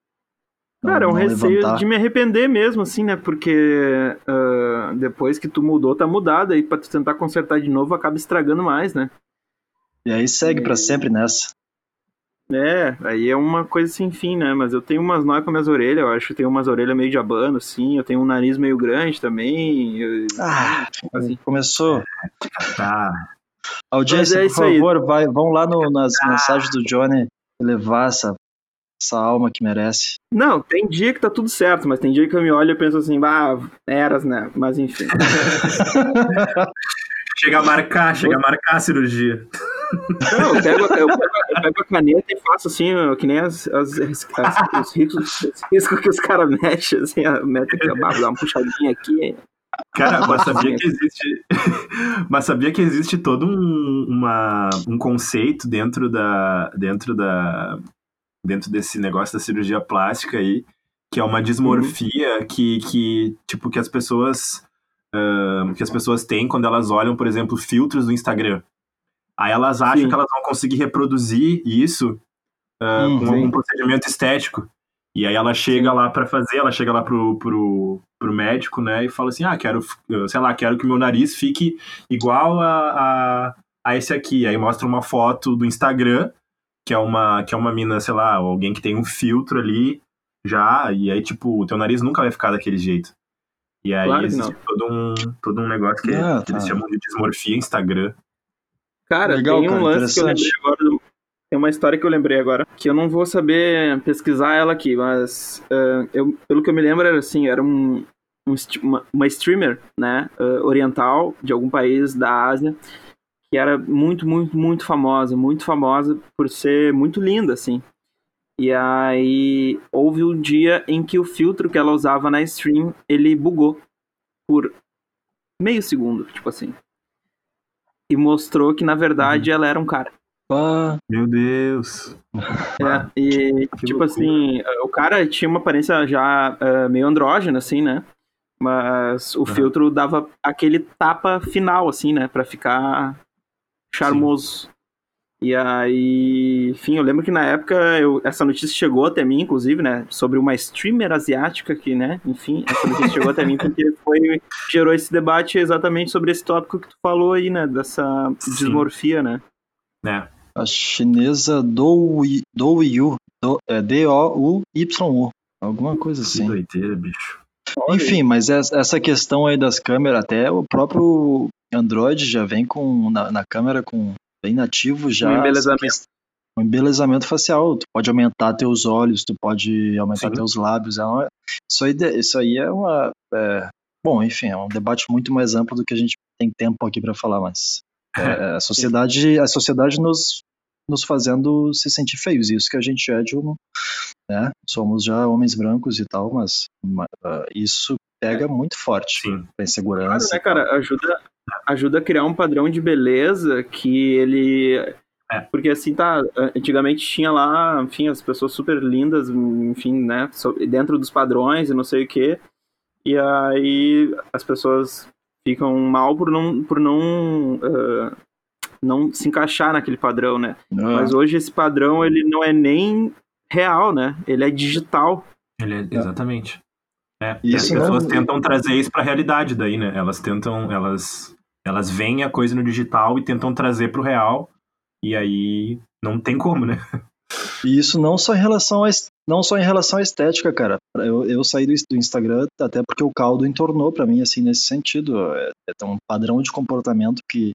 Não- Cara, é um não receio levantar. de me arrepender mesmo, assim, né? Porque ah, depois que tu mudou, tá mudado. Aí pra tu tentar consertar de novo, acaba estragando mais, né? E aí segue pra sempre nessa. É, aí é uma coisa sem fim, né? Mas eu tenho umas nóias com minhas orelhas, eu acho que tenho umas orelhas meio de abano, assim. Eu tenho um nariz meio grande também. eu- Ah, assim. começou. Tá. Audiência, Mas é por favor, vai, vão lá no- nas mensagens do Johnny levar essa, essa alma que merece. Não, tem dia que tá tudo certo, mas tem dia que eu me olho e penso assim, ah, eras, né? Mas enfim. Chega a marcar, chega a marcar a cirurgia. Não, eu pego, eu pego- eu pego a caneta e faço assim, que nem as, as- as- os riscos, os riscos que os caras metem, assim, metem aqui, dar uma puxadinha aqui. Cara, mas sabia que existe. mas sabia que existe todo um, uma, um conceito dentro da. dentro da. dentro desse negócio da cirurgia plástica aí, que é uma dismorfia que, que, tipo, que as pessoas uh, que as pessoas têm quando elas olham, por exemplo, filtros do Instagram. Aí elas acham Sim. que elas vão conseguir reproduzir isso uh, Hum, com sim. algum procedimento estético. E aí ela chega lá pra fazer, ela chega lá pro, pro, pro médico, né, e fala assim, ah, quero, sei lá, quero que o meu nariz fique igual a, a, a esse aqui. Aí mostra uma foto do Instagram, que é uma, que é uma mina, sei lá, alguém que tem um filtro ali já, e aí, tipo, o teu nariz nunca vai ficar daquele jeito. E aí Claro existe todo um, todo um negócio que, Ah, que eles tá. chamam de dismorfia Instagram. Cara, Legal, tem um cara, lance que eu lembrei agora. do- Tem uma história que eu lembrei agora, que eu não vou saber pesquisar ela aqui, mas eh, eu, pelo que eu me lembro era assim, era um, um uma, uma streamer, né, eh, oriental de algum país da Ásia, que era muito, muito, muito famosa, muito famosa por ser muito linda, assim. E aí houve um dia em que o filtro que ela usava na stream, ele bugou por meio segundo, tipo assim. E mostrou que, na verdade, ela era um cara. Meu Deus. É, e, que tipo loucura. assim, o cara tinha uma aparência já eh, meio andrógena, assim, né? Mas o filtro dava aquele tapa final, assim, né? Pra ficar charmoso. E aí, enfim, eu lembro que na época eu- essa notícia chegou até mim, inclusive, né? Sobre uma streamer asiática que, né? Enfim, essa notícia chegou até mim porque foi, gerou esse debate exatamente sobre esse tópico que tu falou aí, né? Dessa Sim. dismorfia, né? É. a chinesa Douyu, Douyu do, é D-O-U-Y-U, alguma coisa Que assim. doideira, bicho. Enfim, mas es- essa questão aí das câmeras, até o próprio Android já vem com na, na câmera com bem nativo já. Um embelezamento. quest- Um embelezamento facial. Tu pode aumentar teus olhos, tu pode aumentar Sim. teus lábios. é uma- isso, aí, isso aí é uma. é, bom, enfim, é um debate muito mais amplo do que a gente tem tempo aqui para falar, mas é, a sociedade, a sociedade nos, nos fazendo se sentir feios. Isso que a gente é de um. Né? Somos já homens brancos e tal, mas ma- ah, isso pega muito forte Sim. pra Claro, insegurança. né, e tal. cara? Ajuda, ajuda a criar um padrão de beleza que ele. É. Porque assim, tá. Antigamente tinha lá, enfim, as pessoas super lindas, enfim, né? Dentro dos padrões e não sei o quê. E aí as pessoas ficam mal por não, por não, ah, não se encaixar naquele padrão, né? Ah, Mas hoje esse padrão ele não é nem real, né? Ele é digital. Ele é- exatamente. É, E as isso pessoas não- tentam trazer isso pra realidade daí, né? Elas tentam, elas, elas veem a coisa no digital e tentam trazer pro real, e aí não tem como, né? E isso não só em relação a, não só em relação à estética, cara. Eu, eu saí do, do Instagram até porque o caldo entornou pra mim, assim, nesse sentido. É, é um padrão de comportamento que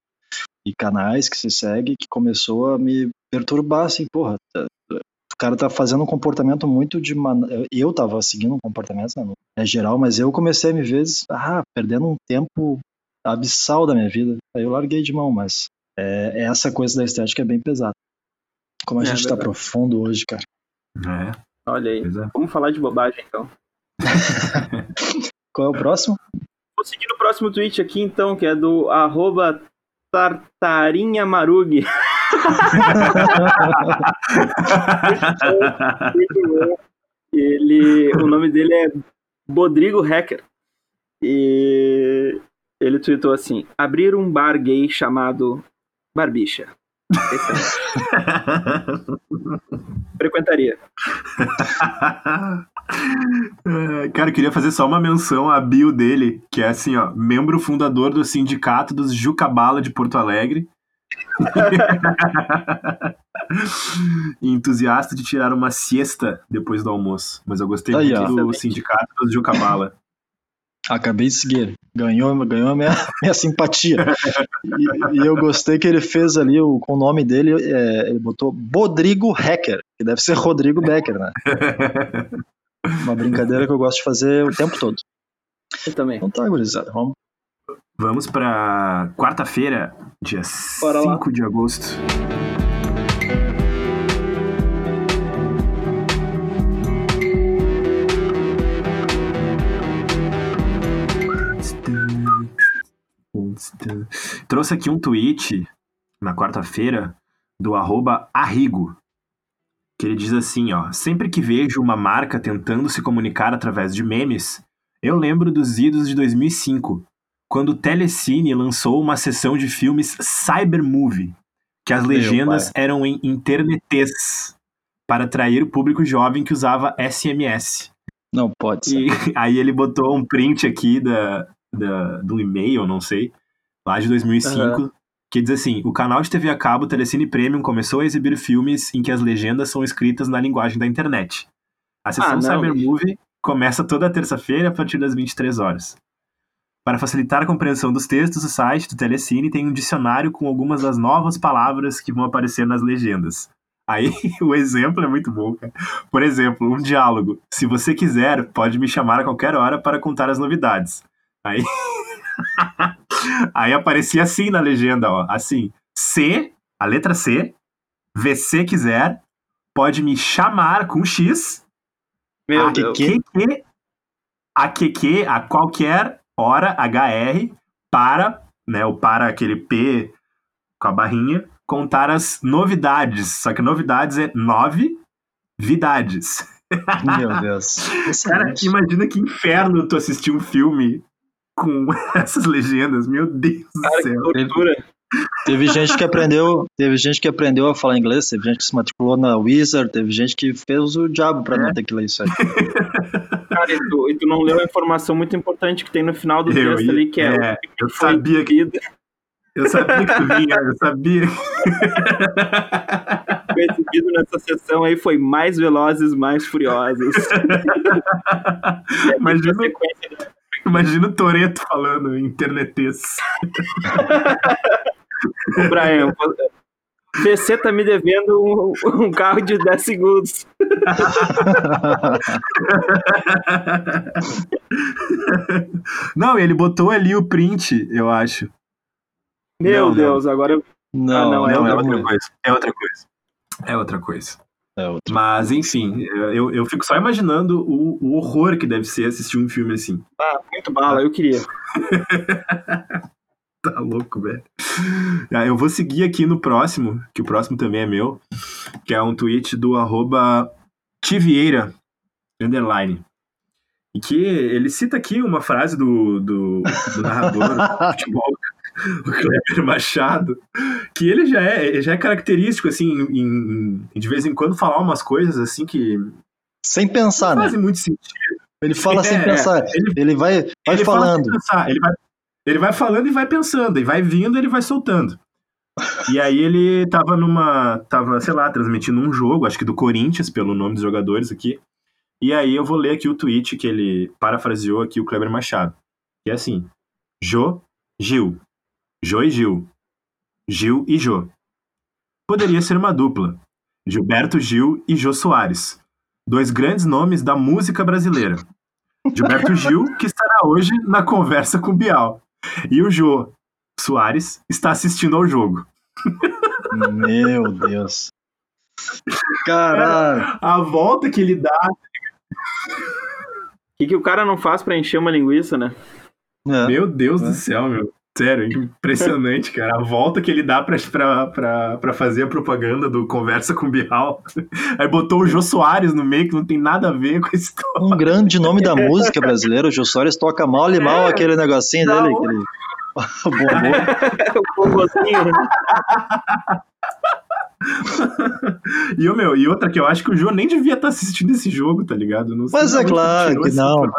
e canais que se segue que começou a me perturbar, assim, porra. tá- O cara tá fazendo um comportamento muito de. Man... Eu tava seguindo um comportamento, né, é geral, mas eu comecei a me ver ah, perdendo um tempo abissal da minha vida. Aí eu larguei de mão, mas é, essa coisa da estética é bem pesada. Como a É, gente tá verdade. profundo hoje, cara. É, Olha aí. é. Vamos falar de bobagem então. Qual é o próximo? Vou seguir no próximo tweet aqui, então, que é do arroba Tartarinha Marug. Ele, o nome dele é Rodrigo Hacker. E ele tweetou assim: abrir um bar gay chamado Barbicha. Frequentaria. É, Cara, eu queria fazer só uma menção à bio dele, que é assim, ó, membro fundador do Sindicato dos Jucabala de Porto Alegre. Entusiasta de tirar uma siesta depois do almoço. Mas eu gostei Aí, muito ó. do Excelente. Sindicato dos Jucabala. Acabei de seguir. Ganhou, ganhou a minha, minha simpatia. E, e eu gostei que ele fez ali, o, com o nome dele, é, ele botou Rodrigo Hacker, que deve ser Rodrigo Becker, né? Uma brincadeira que eu gosto de fazer o tempo todo. Eu também. Então tá, gurizada, vamos. Vamos pra quarta-feira, dia Bora lá. 5 de agosto. Trouxe aqui um tweet na quarta-feira do arroba Arrigo, que ele diz assim, ó, sempre que vejo uma marca tentando se comunicar através de memes, eu lembro dos idos de 2005, quando o Telecine lançou uma sessão de filmes Cyber Movie, que as legendas eram em internetês para atrair o público jovem que usava SMS. Não pode ser. E aí ele botou um print aqui da, da, do e-mail, não sei, lá de 2005, uhum. que diz assim: o canal de TV a cabo Telecine Premium começou a exibir filmes em que as legendas são escritas na linguagem da internet. A sessão ah, Cyber Movie começa toda terça-feira a partir das 23 horas. Para facilitar a compreensão dos textos, o site do Telecine tem um dicionário com algumas das novas palavras que vão aparecer nas legendas. Aí o exemplo é muito bom, cara. Por exemplo, um diálogo. Se você quiser, pode me chamar a qualquer hora para contar as novidades. Aí, Aí aparecia assim na legenda, ó. Assim, C, a letra C, VC quiser, pode me chamar com X. Meu a Deus. QQ, a QQ, a qualquer hora HR para, né, o para aquele P com a barrinha, contar as novidades. Só que novidades é nove vidades. Meu Deus. Cara, imagina que inferno tu assistir um filme com essas legendas. Meu Deus Cara, do céu. Que tortura. Teve gente que aprendeu, teve gente que aprendeu a falar inglês, teve gente que se matriculou na Wizard, teve gente que fez o diabo para é. não ter que ler isso aí. Cara, e tu, e tu, não leu a informação muito importante que tem no final do eu, texto ali, que é, é eu sabia que eu sabia que tu vinha, eu sabia. O exibido nessa sessão aí foi mais velozes, mais furiosos. Imagina, imagina o Toreto falando em internetês. O Brian, você tá me devendo um, um, carro de 10 segundos. Não, ele botou ali o print, eu acho. Meu não, Deus, não. agora. Não, ah, não, é, não, é outra coisa. É outra coisa. É outra coisa. É outra. Mas, enfim, eu, eu fico só imaginando o, o horror que deve ser assistir um filme assim. Ah, muito bala, eu queria. tá louco, velho. Ah, eu vou seguir aqui no próximo, que o próximo também é meu, que é um tweet do arroba Tivieira, underline. E que ele cita aqui uma frase do, do, do narrador do futebol, o Kleber Machado, que ele já é, já é característico, assim, em, em, de vez em quando falar umas coisas assim que. Sem pensar, né? Fazem muito sentido. Ele fala é, sem pensar. Ele, ele vai, vai ele falando. Pensar, ele, vai, ele vai falando e vai pensando, e vai vindo ele vai soltando. E aí ele tava numa. tava, sei lá, transmitindo um jogo, acho que do Corinthians, pelo nome dos jogadores aqui. E aí eu vou ler aqui o tweet que ele parafraseou aqui o Kleber Machado. Que é assim: Jô, Gil. Jô e Gil. Gil e Jô. Poderia ser uma dupla. Gilberto Gil e Jô Soares. Dois grandes nomes da música brasileira. Gilberto Gil, que estará hoje na conversa com Bial. E o Jô Soares está assistindo ao jogo. Meu Deus. Caralho. É, a volta que ele dá. O que, que o cara não faz para encher uma linguiça, né? É. Meu Deus é. do céu, meu. Sério, impressionante, cara. A volta que ele dá pra, pra, pra, pra fazer a propaganda do Conversa com o Bial. Aí botou o Jô Soares no meio, que não tem nada a ver com a história. Um grande nome da música brasileira. O Jô Soares toca mal e mal é, aquele negocinho não. dele. Aquele... o bobozinho, né? e, meu, e outra que eu acho que o João nem devia estar assistindo esse jogo, tá ligado? Não Mas é claro que não.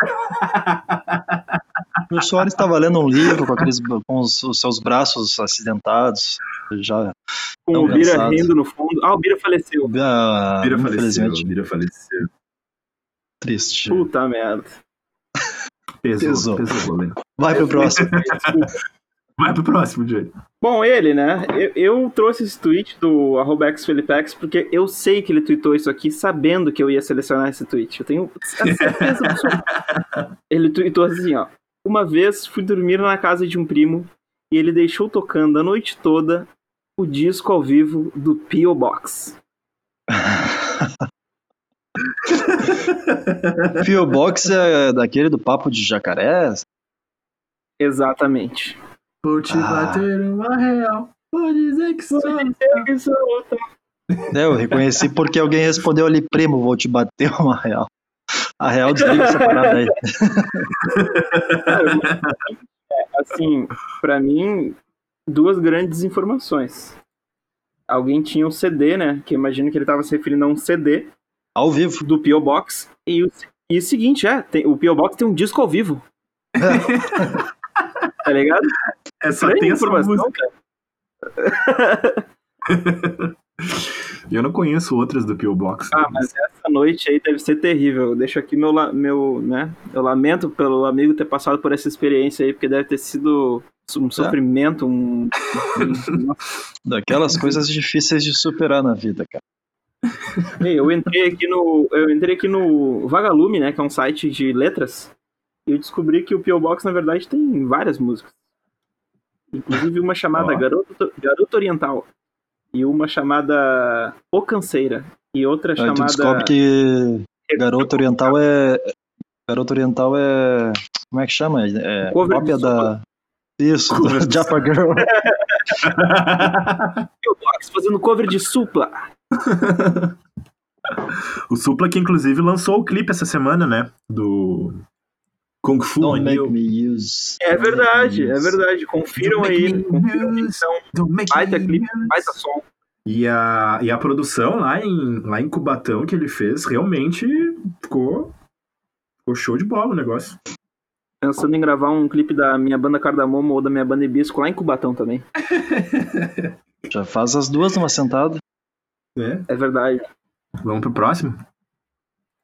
O Soares estava lendo um livro com, aqueles, com os, os, seus braços acidentados, já. Com o Bira cansados. rindo no fundo. Ah, o Bira faleceu. Ah, Bira faleceu. O Bira faleceu. Triste. Puta merda. Pesou, pesou. pesou Vai pro próximo. Vai pro próximo, Júlio. Bom, ele, né? Eu, eu, trouxe esse tweet do xfelipex porque eu sei que ele tweetou isso aqui sabendo que eu ia selecionar esse tweet. Eu tenho certeza absoluta. ele tweetou assim, ó. Uma vez fui dormir na casa de um primo e ele deixou tocando a noite toda o disco ao vivo do P.O. Box. P.O. Box é daquele do papo de jacaré? Exatamente. Vou te ah. bater uma real. Vou dizer que sou, dizer que sou. É, eu reconheci porque alguém respondeu ali, primo, vou te bater uma real. A real desliga essa parada aí. assim, pra mim, duas grandes informações. Alguém tinha um CD, né? Que eu imagino que ele tava se referindo a um CD Ao vivo. do P.O. Box. E o, e o seguinte, é, tem- o P.O. Box tem um disco ao vivo. tá ligado? É só Grande tem essa informação, música. cara. Eu não conheço outras do P.O. Box. Ah, mas essa noite aí deve ser terrível. Eu deixo aqui meu, meu, né? Eu lamento pelo amigo ter passado por essa experiência aí, porque deve ter sido um sofrimento, um. um- Daquelas coisas difíceis de superar na vida, cara. Ei, eu entrei aqui no. Eu entrei aqui no Vagalume, né? Que é um site de letras. E eu descobri que o P.O. Box, na verdade, tem várias músicas. Inclusive uma chamada Ó. Garoto, Garoto Oriental. E uma chamada O Canseira. E outra Aí tu chamada. descobre que Garoto Oriental é. Garoto Oriental é. Como é que chama? É Cover de cópia da. Isso, Cover do Japa Girl. Box fazendo cover de supla. o Supla que inclusive lançou o clipe essa semana, né? Do Kung Fu Don't make Anil. me use. É verdade, é verdade. Confiram Don't aí. make Confiram aí. use. Então, make baita clipe, baita som. E a, e a produção lá em, lá em Cubatão que ele fez realmente ficou, ficou show de bola o negócio. Pensando em gravar um clipe da minha banda Cardamomo ou da minha banda Hibisco lá em Cubatão também. Já faz as duas numa sentada. né? É verdade. Vamos pro próximo? Que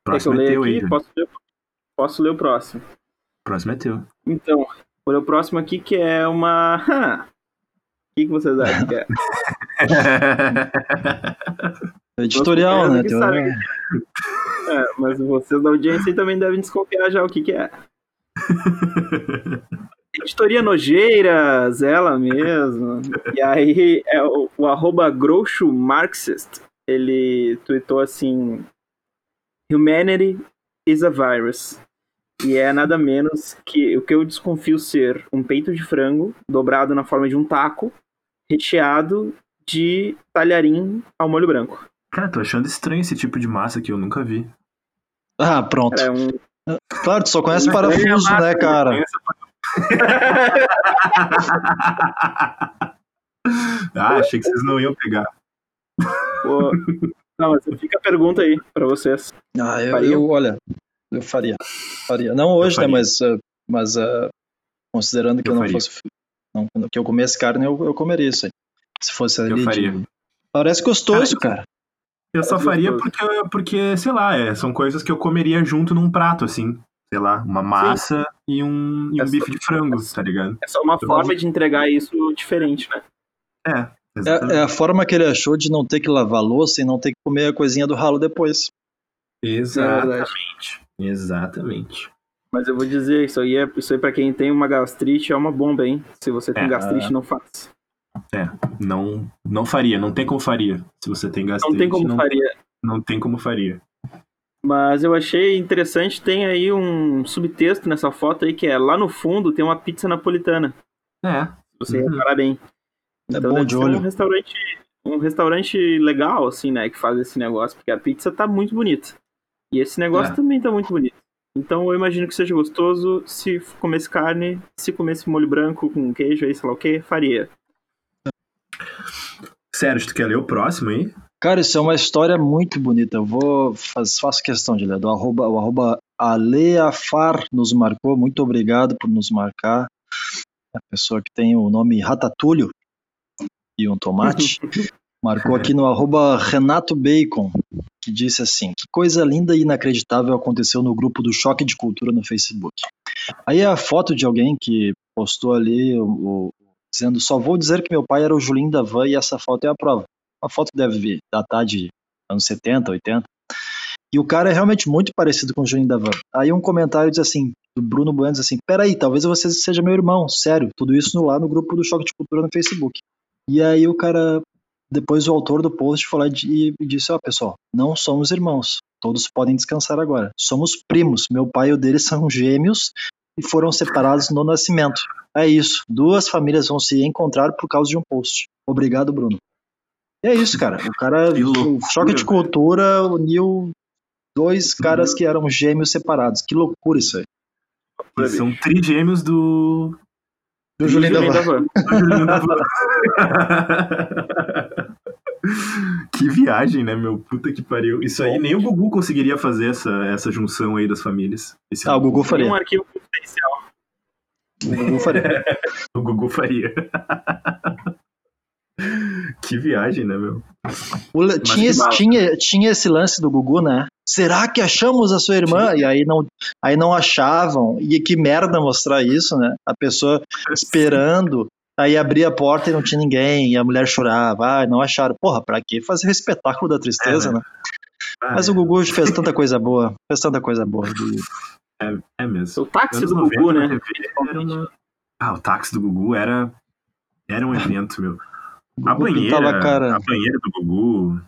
Próximo é teu aqui? aí. Posso ler, posso ler o próximo. Próximo é teu. Então, vou ler o próximo aqui que é uma. O que, que vocês acham que é? Editorial, Nossa, né? que Teu- sabe. É, mas vocês da audiência aí também devem desconfiar já o que, que é. Editoria Nojeiras, ela mesma. E aí, é o, o arroba Groucho Marxist, ele tweetou assim: Humanity is a virus. E é nada menos que o que eu desconfio ser um peito de frango dobrado na forma de um taco, recheado de talharim ao molho branco. Cara, tô achando estranho esse tipo de massa que eu nunca vi. Ah, pronto. É um Claro, tu só conhece parafuso, massa, né, cara? ah, achei que vocês não iam pegar. Pô, Não, mas fica a pergunta aí pra vocês. Ah, eu, eu- olha, eu faria. Faria. Não hoje, né, faria. mas, eh, mas eh, considerando que Eu eu, não faria. fosse. Não, que eu comesse carne, eu, eu comeria isso aí. Se fosse ali. Eu de- faria. Parece gostoso, cara. Eu só É faria porque, porque sei lá, é, são coisas que eu comeria junto num prato, assim. Sei lá, uma massa e um, e um É só- bife de frango, tá ligado? É só uma Eu forma de entregar isso diferente, né? É, É, é a forma que ele achou de não ter que lavar louça e não ter que comer a coisinha do ralo depois. Exatamente. Exatamente. Mas eu vou dizer, isso aí é isso aí pra quem tem uma gastrite é uma bomba, hein? Se você tem É. gastrite, não faz. Não, não faria, não tem como faria. Se você tem gastrite, Não tem como não, faria. não tem como faria. Mas eu achei interessante, tem aí um subtexto nessa foto aí que é lá no fundo tem uma pizza napolitana. É. Se você Uhum. reparar bem. É Então bom de olho. um restaurante, um restaurante legal, assim, né, que faz esse negócio, porque a pizza tá muito bonita. E esse negócio É. também tá muito bonito. Então eu imagino que seja gostoso se comesse carne, se comesse molho branco com queijo aí, sei lá o que, faria. Sérgio, tu quer ler o próximo aí? Cara, isso é uma história muito bonita. Eu vou faz, faço questão de ler. Do arroba, o arroba Aleafar nos marcou. Muito obrigado por nos marcar. A pessoa que tem o nome Ratatulho e um tomate. Marcou aqui no arroba Renato Bacon, que disse assim: Que coisa linda e inacreditável aconteceu no grupo do Choque de Cultura no Facebook. Aí é a foto de alguém que postou ali o, o- dizendo: Só vou dizer que meu pai era o Julinho da Van e essa foto é a prova. A foto deve datar de anos 70, 80. E o cara é realmente muito parecido com o Julinho da Van. Aí um comentário diz assim, do Bruno Bueno diz assim, peraí, talvez você seja meu irmão, sério, tudo isso lá no grupo do Choque de Cultura no Facebook. E aí o cara, depois o autor do post foi lá e disse, ó pessoal, não somos irmãos, todos podem descansar agora. Somos primos, meu pai e o dele são gêmeos e foram separados no nascimento. É isso, duas famílias vão se encontrar por causa de um post. Obrigado, Bruno. E é isso, cara. O cara, o choque de cultura uniu dois caras que eram gêmeos separados. Que loucura isso aí. Eles são trigêmeos do. Do Julinho da Julinho Van. da Van. do Julinho da Van. que viagem, né, meu? Puta que pariu. Isso aí, nem o Gugu conseguiria fazer essa, essa junção aí das famílias. Esse Ah, o Gugu faria. um arquivo confidencial. O Gugu faria. O Gugu faria. que viagem, né, meu? Le- tinha, esse, tinha, tinha esse lance do Gugu, né? Será que achamos a sua irmã? E aí não, aí não achavam. E que merda mostrar isso, né? A pessoa esperando. Aí abria a porta e não tinha ninguém. E a mulher chorava. Ah, não acharam. Porra, pra que fazer o espetáculo da tristeza, É, né? né? Ah, Mas é, o Gugu fez tanta coisa boa. Fez tanta coisa boa. é, é mesmo. O táxi do 90 Gugu, né? Uma- Ah, o táxi do Gugu era, era um evento, meu. A banheira, cara. a banheira do Gugu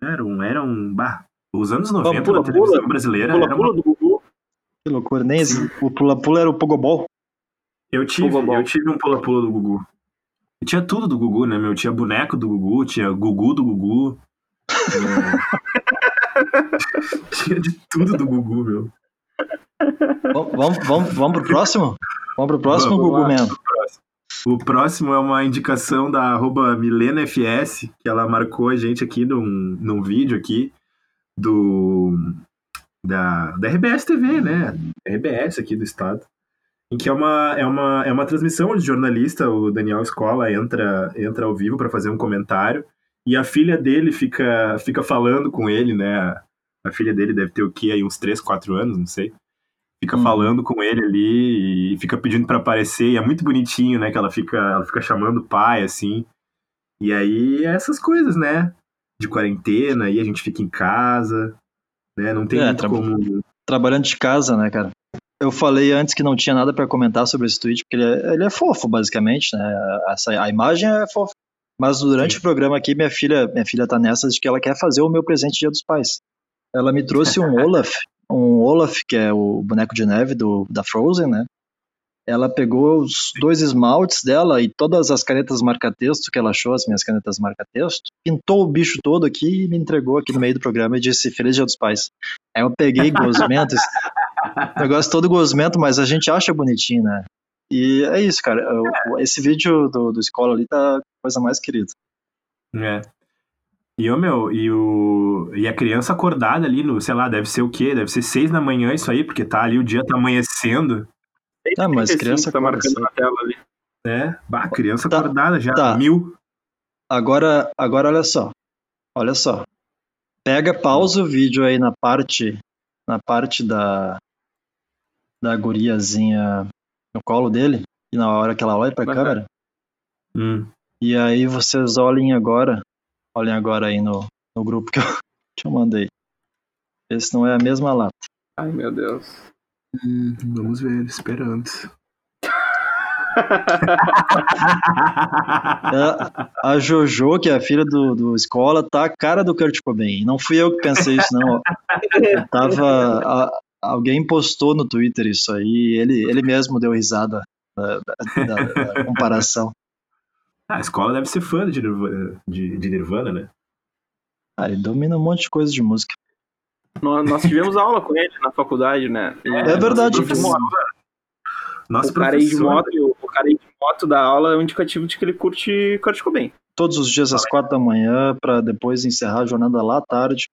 era um, era um, bah, os anos 90 pula, na televisão pula, brasileira era uma Pula-pula do Gugu. Que loucura. Nem esse, o pula-pula era o Pogobol. Eu tive, Pula-pula. eu tive um pula-pula do Gugu. E tinha tudo do Gugu, né, meu? Tinha boneco do Gugu, tinha Gugu do Gugu. tinha- tinha de tudo do Gugu, meu. Vamos, vamos, vamos, vamos pro próximo? Vamos pro próximo, Vamos Gugu lá. O próximo é uma indicação da arroba MilenaFS, que ela marcou a gente aqui num, num vídeo aqui do da, da RBS TV, né? RBS aqui do estado. Em que é uma, é uma, é uma transmissão de jornalista, o Daniel Escola entra, entra ao vivo para fazer um comentário e a filha dele fica, fica falando com ele, né? A filha dele deve ter o quê? Aí uns 3, 4 anos, não sei fica Uhum. falando com ele ali e fica pedindo pra aparecer. E é muito bonitinho, né? Que ela fica, ela fica chamando o pai, assim. E aí é essas coisas, né? De quarentena, e a gente fica em casa, né? Não tem É, muito tra- como. Trabalhando de casa, né, cara? Eu falei antes que não tinha nada pra comentar sobre esse tweet, porque ele é, ele é fofo, basicamente, né? Essa, a imagem é fofa. Mas durante Sim. o programa aqui, minha filha, minha filha tá nessa de que ela quer fazer o meu presente Dia dos Pais. Ela me trouxe um Olaf, um Olaf, que é o boneco de neve do, da Frozen, né? Ela pegou os dois esmaltes dela e todas as canetas marca-texto que ela achou, as minhas canetas marca-texto, pintou o bicho todo aqui e me entregou aqui no meio do programa e disse Feliz Dia dos Pais. Aí eu peguei gosmento, esse negócio todo gosmento, mas a gente acha bonitinho, né? E é isso, cara. Eu- esse vídeo do, do escola ali tá coisa mais querida. É. E o meu, e, o, e a criança acordada ali no, sei lá, deve ser o quê? Deve ser seis da manhã isso aí, porque tá ali, o dia tá amanhecendo, Ah, mas 35 criança tá marcando na tela ali. né? Bah, criança Tá, acordada já, tá. mil. Agora, agora olha só. Olha só. Pega, pausa o vídeo aí na parte na parte da da guriazinha no colo dele e na hora que ela olha pra Aham. câmera. Hum. E aí vocês olhem agora, olhem agora aí no, no grupo que eu, que eu mandei. Esse não é a mesma lata. Ai, meu Deus. Hum, vamos ver, esperando. É, a Jojo, que é a filha do, do escola, tá a cara do Kurt Cobain. Não fui eu que pensei isso, não. Eu Tava, a- alguém postou no Twitter isso aí, ele, ele mesmo deu risada da, da- da- da comparação. Ah, a escola deve ser fã de Nirvana, de, de Nirvana né? Ah, ele domina um monte de coisa de música. nós, nós tivemos aula com ele na faculdade, né? É verdade, De professor. Nosso o cara de moto, o cara aí de moto da aula é um indicativo de que ele curte Kurt Cobain. Todos os dias às quatro da manhã, pra depois encerrar a jornada lá à tarde.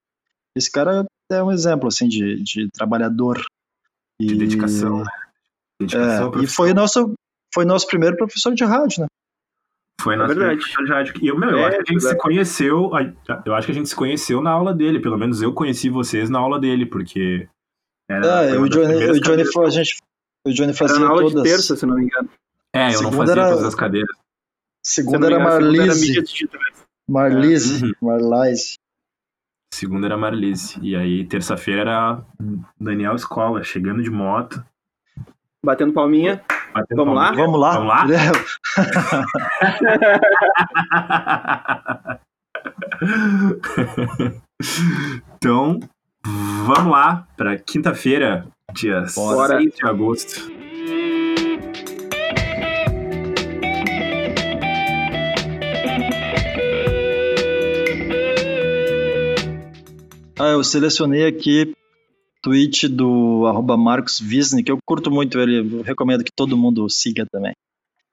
Esse cara é um exemplo, assim, de, de trabalhador. E, De dedicação, né? Dedicação É, e foi nosso, foi nosso primeiro professor de rádio, né? Foi na É verdade. E eu, meu, eu É, acho que a gente se verdade. conheceu. Eu acho que a gente se conheceu na aula dele. Pelo menos eu conheci vocês na aula dele, porque. Era, É, foi o Johnny, o Johnny foi, a gente, o Johnny Era fazia na aula todas. de terça, se não me engano. É, eu não Segunda fazia era- todas as cadeiras. Se não Segunda era era Marlise. Marlise, Uhum. Marlise. Segunda era Marlise. E aí, terça-feira era Daniel Escola, chegando de moto. Batendo palminha. Vamos lá? Vamos lá? Vamos lá? então, vamos lá para quinta-feira, dia Bora. 6 de agosto. Ah, eu selecionei aqui tweet do arroba Marcos que eu curto muito ele, recomendo que todo mundo siga também.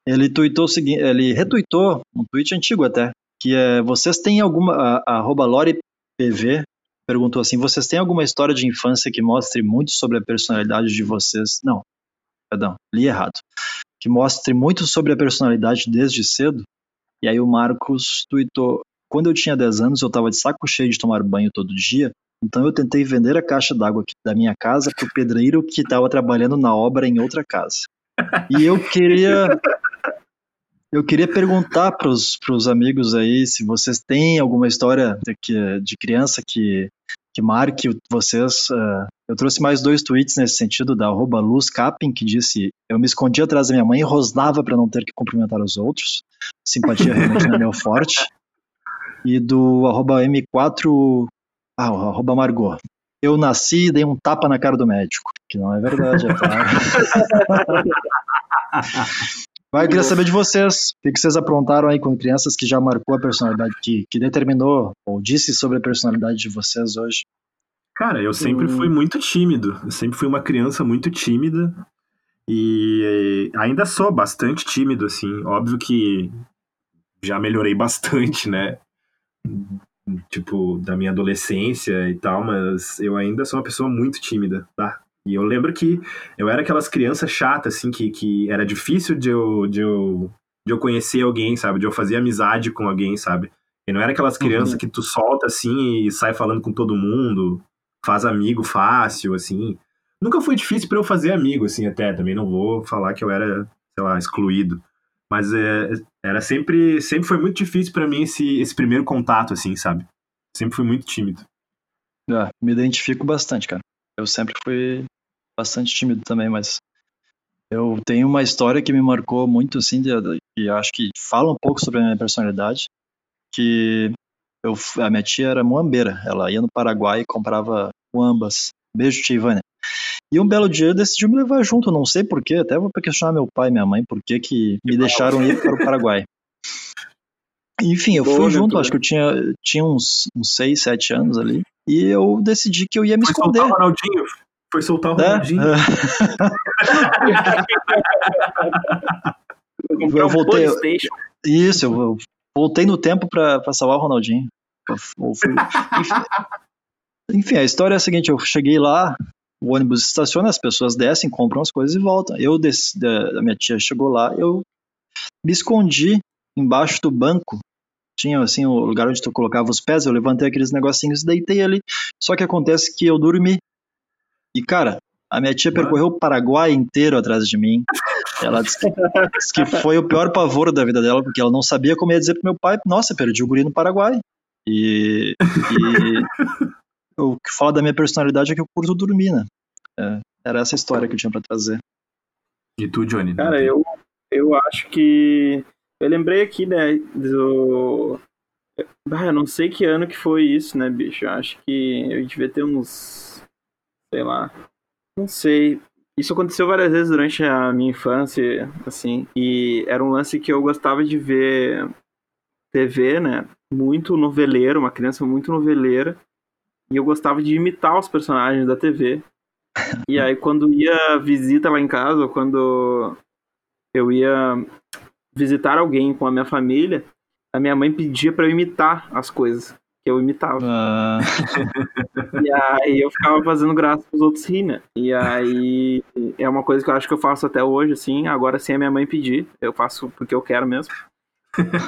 Ele tweetou o seguinte, ele retuitou um tweet antigo até, que é vocês têm alguma a, arroba Lore PV perguntou assim: vocês têm alguma história de infância que mostre muito sobre a personalidade de vocês? Não, perdão, li errado. Que mostre muito sobre a personalidade desde cedo? E aí o Marcos tweetou: quando eu tinha 10 anos, eu estava de saco cheio de tomar banho todo dia, então eu tentei vender a caixa d'água da minha casa para o pedreiro que estava trabalhando na obra em outra casa. E eu queria eu queria perguntar para os amigos aí se vocês têm alguma história de, que, de criança que, que marque vocês. Uh, eu trouxe mais dois tweets nesse sentido, da arroba Luz Capin, que disse: Eu me escondi atrás da minha mãe e rosnava para não ter que cumprimentar os outros. Simpatia realmente não é meu forte. E do arroba M4. Ah, arroba Margot. Eu nasci e dei um tapa na cara do médico. Que não é verdade, é claro. Mas eu queria saber de vocês, o que vocês aprontaram aí com crianças que já marcou a personalidade, que, que determinou ou disse sobre a personalidade de vocês hoje? Cara, eu sempre hum. fui muito tímido. Eu sempre fui uma criança muito tímida. E ainda sou bastante tímido, assim. Óbvio que já melhorei bastante, né? Tipo, da minha adolescência e tal, mas eu ainda sou uma pessoa muito tímida, tá? E eu lembro que eu era aquelas crianças chatas, assim, que, que era difícil de eu, de, eu, de eu conhecer alguém, sabe? De eu fazer amizade com alguém, sabe? E não era aquelas crianças uhum. que tu solta, assim, e sai falando com todo mundo, faz amigo fácil, assim. Nunca foi difícil para eu fazer amigo, assim, até. Também não vou falar que eu era, sei lá, excluído. Mas é, era sempre, sempre foi muito difícil para mim esse, esse primeiro contato, assim, sabe? Sempre fui muito tímido. É, me identifico bastante, cara. Eu sempre fui bastante tímido também, mas eu tenho uma história que me marcou muito, assim, e acho que fala um pouco sobre a minha personalidade, que eu, a minha tia era muambeira, ela ia no Paraguai e comprava muambas. Beijo, tia Ivânia. E um belo dia decidiu me levar junto, não sei porquê, até vou questionar meu pai e minha mãe por que que me deixaram ir para o Paraguai. Enfim, eu fui junto, acho que eu tinha, tinha uns, uns 6, 7 anos ali, e eu decidi que eu ia me Foi esconder. Soltar o Ronaldinho. Foi soltar o? Ronaldinho. É. eu voltei. Isso, eu voltei no tempo para salvar o Ronaldinho. Enfim, enfim, a história é a seguinte: eu cheguei lá, o ônibus estaciona, as pessoas descem, compram as coisas e voltam. Eu, desci, a minha tia chegou lá, eu me escondi embaixo do banco tinha assim o lugar onde tu colocava os pés, eu levantei aqueles negocinhos e deitei ali. Só que acontece que eu dormi. E cara, a minha tia percorreu o Paraguai inteiro atrás de mim. Ela disse que, disse que, foi o pior pavor da vida dela, porque ela não sabia como ia dizer pro meu pai: Nossa, perdi o guri no Paraguai. E, e o que fala da minha personalidade é que eu curto dormir, né? É, era essa história que eu tinha para trazer. E tu, Johnny? Cara, eu, eu acho que eu lembrei aqui, né, do. Ah, eu não sei que ano que foi isso, né, bicho? Eu acho que eu devia ter uns. Sei lá. Não sei. Isso aconteceu várias vezes durante a minha infância, assim. E era um lance que eu gostava de ver TV, né? Muito noveleiro, uma criança muito noveleira. E eu gostava de imitar os personagens da TV. E aí, quando ia visita lá em casa, quando eu ia visitar alguém com a minha família, a minha mãe pedia para eu imitar as coisas que eu imitava. Ah. e aí eu ficava fazendo graça pros outros rir, né? E aí é uma coisa que eu acho que eu faço até hoje, assim, agora sem a minha mãe pedir, eu faço porque eu quero mesmo.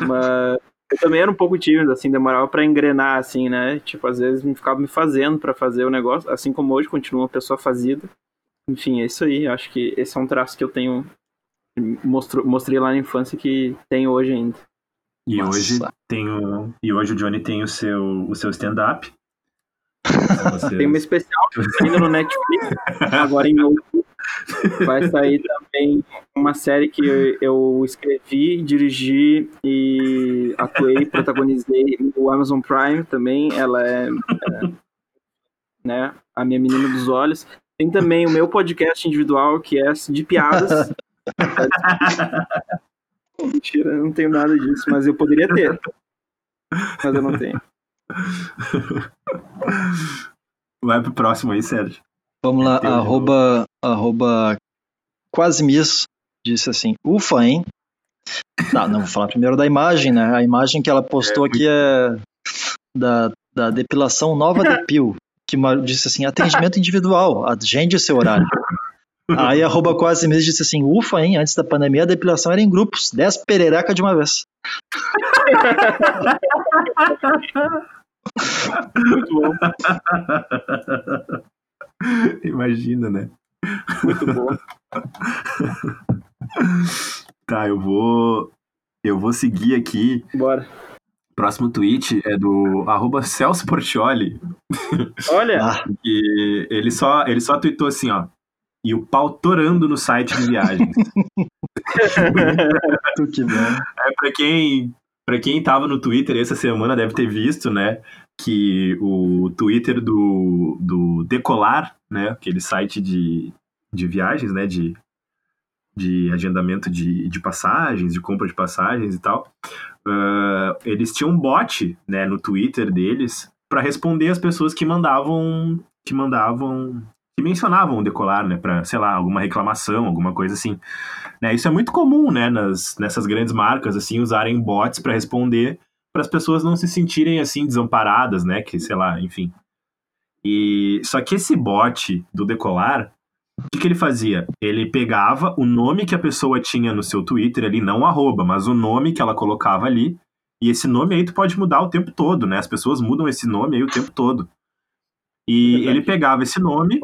Mas eu também era um pouco tímido, assim, demorava para engrenar, assim, né? Tipo, às vezes me ficava me fazendo para fazer o negócio, assim como hoje, continuo uma pessoa fazida. Enfim, é isso aí, acho que esse é um traço que eu tenho mostrou, mostrei lá na infância que tem hoje ainda. E Nossa. hoje tem o, e hoje o Johnny tem o seu o seu stand-up. Tem uma especial ainda no Netflix, agora em outubro. Vai sair também uma série que eu, eu escrevi, dirigi e atuei, protagonizei no Amazon Prime também. Ela é, é né, a minha menina dos olhos. Tem também o meu podcast individual, que é de piadas, Mentira, não tenho nada disso, mas eu poderia ter. Mas eu não tenho. Vai pro próximo aí, Sérgio. Vamos lá, Deus, arroba, arroba quase miss disse assim, ufa, hein? Tá, não, vou falar primeiro da imagem, né? A imagem que ela postou aqui é da, da depilação Nova Depil, que disse assim, atendimento individual, agende seu horário. Aí arroba quase miss disse assim, ufa, hein? Antes da pandemia a depilação era em grupos, 10 perereca de uma vez. Muito bom, Imagina, né? muito bom. Tá, eu vou. Eu vou seguir aqui. Bora. Próximo tweet é do arroba Celso Portioli. Olha, que ele só, ele só tweetou assim, ó. E o pau torando no site de viagens. tu que bom. É, pra quem, pra quem tava no Twitter essa semana deve ter visto, né? Que o Twitter do, do Decolar, né? Aquele site de, de viagens, né? De, de agendamento de, de passagens, de compra de passagens e tal. ah, eles tinham um bot, né? No Twitter deles para responder as pessoas que mandavam que mandavam que mencionavam o decolar, né, para sei lá, alguma reclamação, alguma coisa assim. Né, isso é muito comum, né, nas, nessas grandes marcas assim usarem bots para responder, para as pessoas não se sentirem assim desamparadas, né, que sei lá, enfim. E só que esse bot do decolar, o que, que ele fazia? Ele pegava o nome que a pessoa tinha no seu Twitter ali, não o arroba, mas o nome que ela colocava ali, e esse nome aí tu pode mudar o tempo todo, né? As pessoas mudam esse nome aí o tempo todo. E Verdade. ele pegava esse nome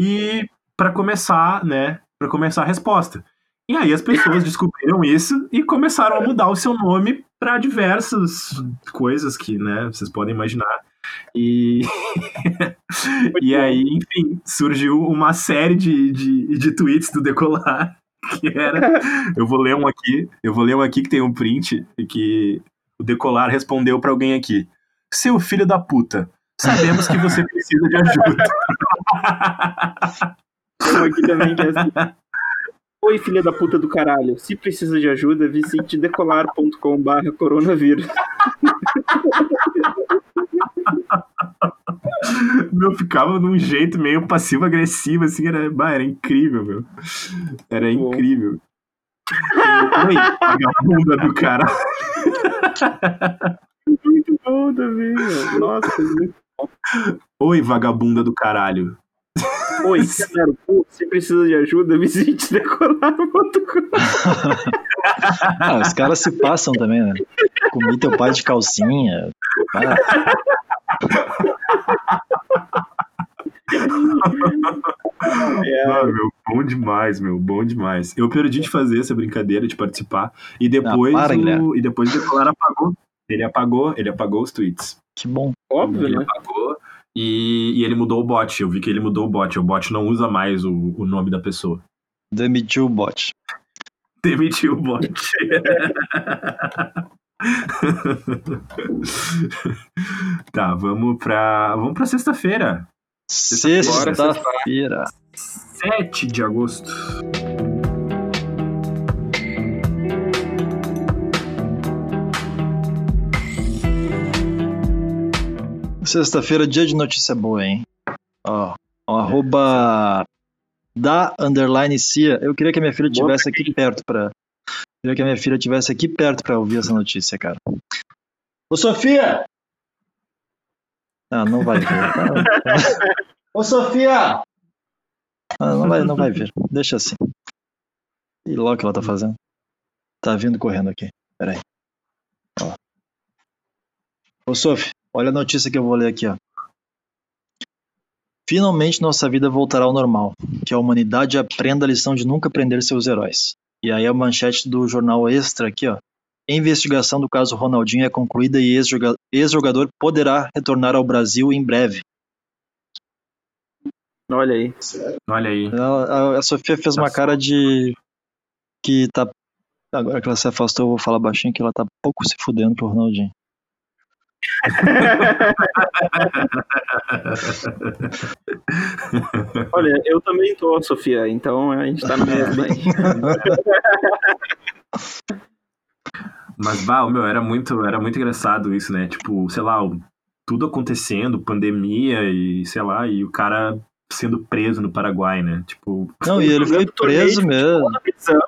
e para começar, né, para começar a resposta. E aí as pessoas descobriram isso e começaram a mudar o seu nome para diversas coisas que, né, vocês podem imaginar. E e aí, enfim, surgiu uma série de, de, de tweets do Decolar que era, eu vou ler um aqui, eu vou ler um aqui que tem um print que o Decolar respondeu para alguém aqui. Seu filho da puta, sabemos que você precisa de ajuda. Tem aqui também que é assim. Oi, filha da puta do caralho. Se precisa de ajuda, visite decolar.com.br coronavírus. meu, ficava num jeito meio passivo-agressivo, assim, era, bah, era incrível, meu. Era Bom. incrível. Oi, vagabunda do cara. Muito bom também, meu. Nossa, muito... Oi, vagabunda do caralho. Oi, pô, se precisa de ajuda, visite decolar.com. Ah, os caras se passam também, né? Comi teu pai de calcinha. Ah, É, Ah, meu, bom demais, meu, bom demais. Eu perdi de fazer essa brincadeira, de participar, e depois, Ah, para, o, e depois o Decolar apagou. Ele apagou, ele apagou os tweets. que bom. óbvio, Ele né? apagou e, e ele mudou o bot. Eu vi que ele mudou o bot. O bot não usa mais o, o nome da pessoa. Demitiu o bot. Demitiu o bot. tá, vamos pra, vamos pra sexta-feira. Sexta-feira. Sexta-feira. 7 de agosto. Sexta-feira, dia de notícia boa, hein? Ó, ó, arroba da underline Cia. Eu queria que a minha filha tivesse aqui perto pra. Queria que a minha filha tivesse aqui perto pra ouvir essa notícia, cara. Ô Sofia! Ah, não vai ver. Ô Sofia! Ah, não vai, não vai ver. Deixa assim. E logo que ela tá fazendo? Tá vindo correndo aqui. Pera aí. Ó. Ô Sophie, olha a notícia que eu vou ler aqui, ó. Finalmente nossa vida voltará ao normal. Que a humanidade aprenda a lição de nunca prender seus heróis. E aí a manchete do jornal Extra aqui, ó. Investigação do caso Ronaldinho é concluída e ex-joga- ex-jogador poderá retornar ao Brasil em breve. Olha aí. Olha aí. Ela- A, a Sofia fez uma cara de que tá. Agora que ela se afastou, eu vou falar baixinho que ela tá pouco se fudendo pro Ronaldinho. Olha, eu também tô, Sofia, então a gente tá no mesmo aí. Mas, bah, meu, era muito, era muito engraçado isso, né? Tipo, sei lá, tudo acontecendo, pandemia e sei lá, e o cara sendo preso no Paraguai, né? Tipo. Não, e ele foi preso mesmo. prisão.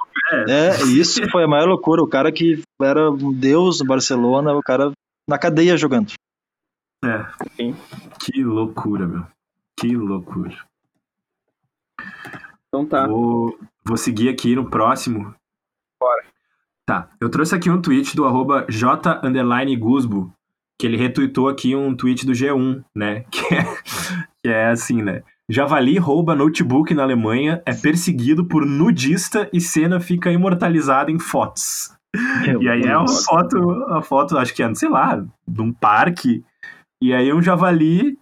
É, isso foi a maior loucura. O cara que era um deus no Barcelona, o cara na cadeia jogando. É. Sim. Que loucura, meu. Que loucura. Então tá. Vou, vou seguir aqui no próximo. Bora. Tá. Eu trouxe aqui um tweet do arroba J Gusbo, que ele retweetou aqui um tweet do G1, né? Que é, que é assim, né? Javali rouba notebook na Alemanha, é perseguido por nudista e cena fica imortalizada em fotos. E aí é uma foto, uma foto, acho que é, sei lá, de um parque. E aí um javali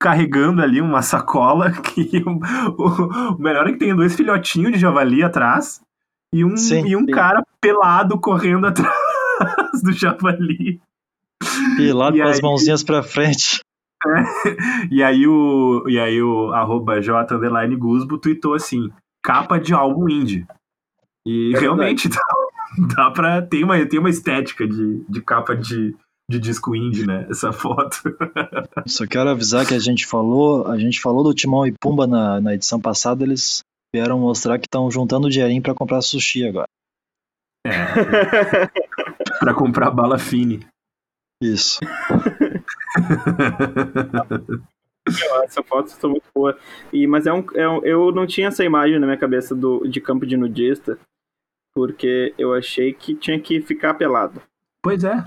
carregando ali uma sacola. Que o, o- o melhor é que tem dois filhotinhos de javali atrás e um, Sim, e um sim. cara pelado correndo atrás do javali. Pilado E com as aí- mãozinhas pra frente. E aí o, e aí o arroba J Gusbo tweetou assim, capa de álbum indie. E É realmente dá, dá pra. Tem uma, tem uma estética de, de capa de, de disco indie, né? Essa foto. Só quero avisar que a gente falou, a gente falou do Timão e Pumba na, na edição passada, eles vieram mostrar que estão juntando dinheirinho pra comprar sushi agora. É, pra comprar bala fine. Isso. Essa foto está muito boa. E, mas é um, é um- eu não tinha essa imagem na minha cabeça do, de campo de nudista, porque eu achei que tinha que ficar pelado. Pois é.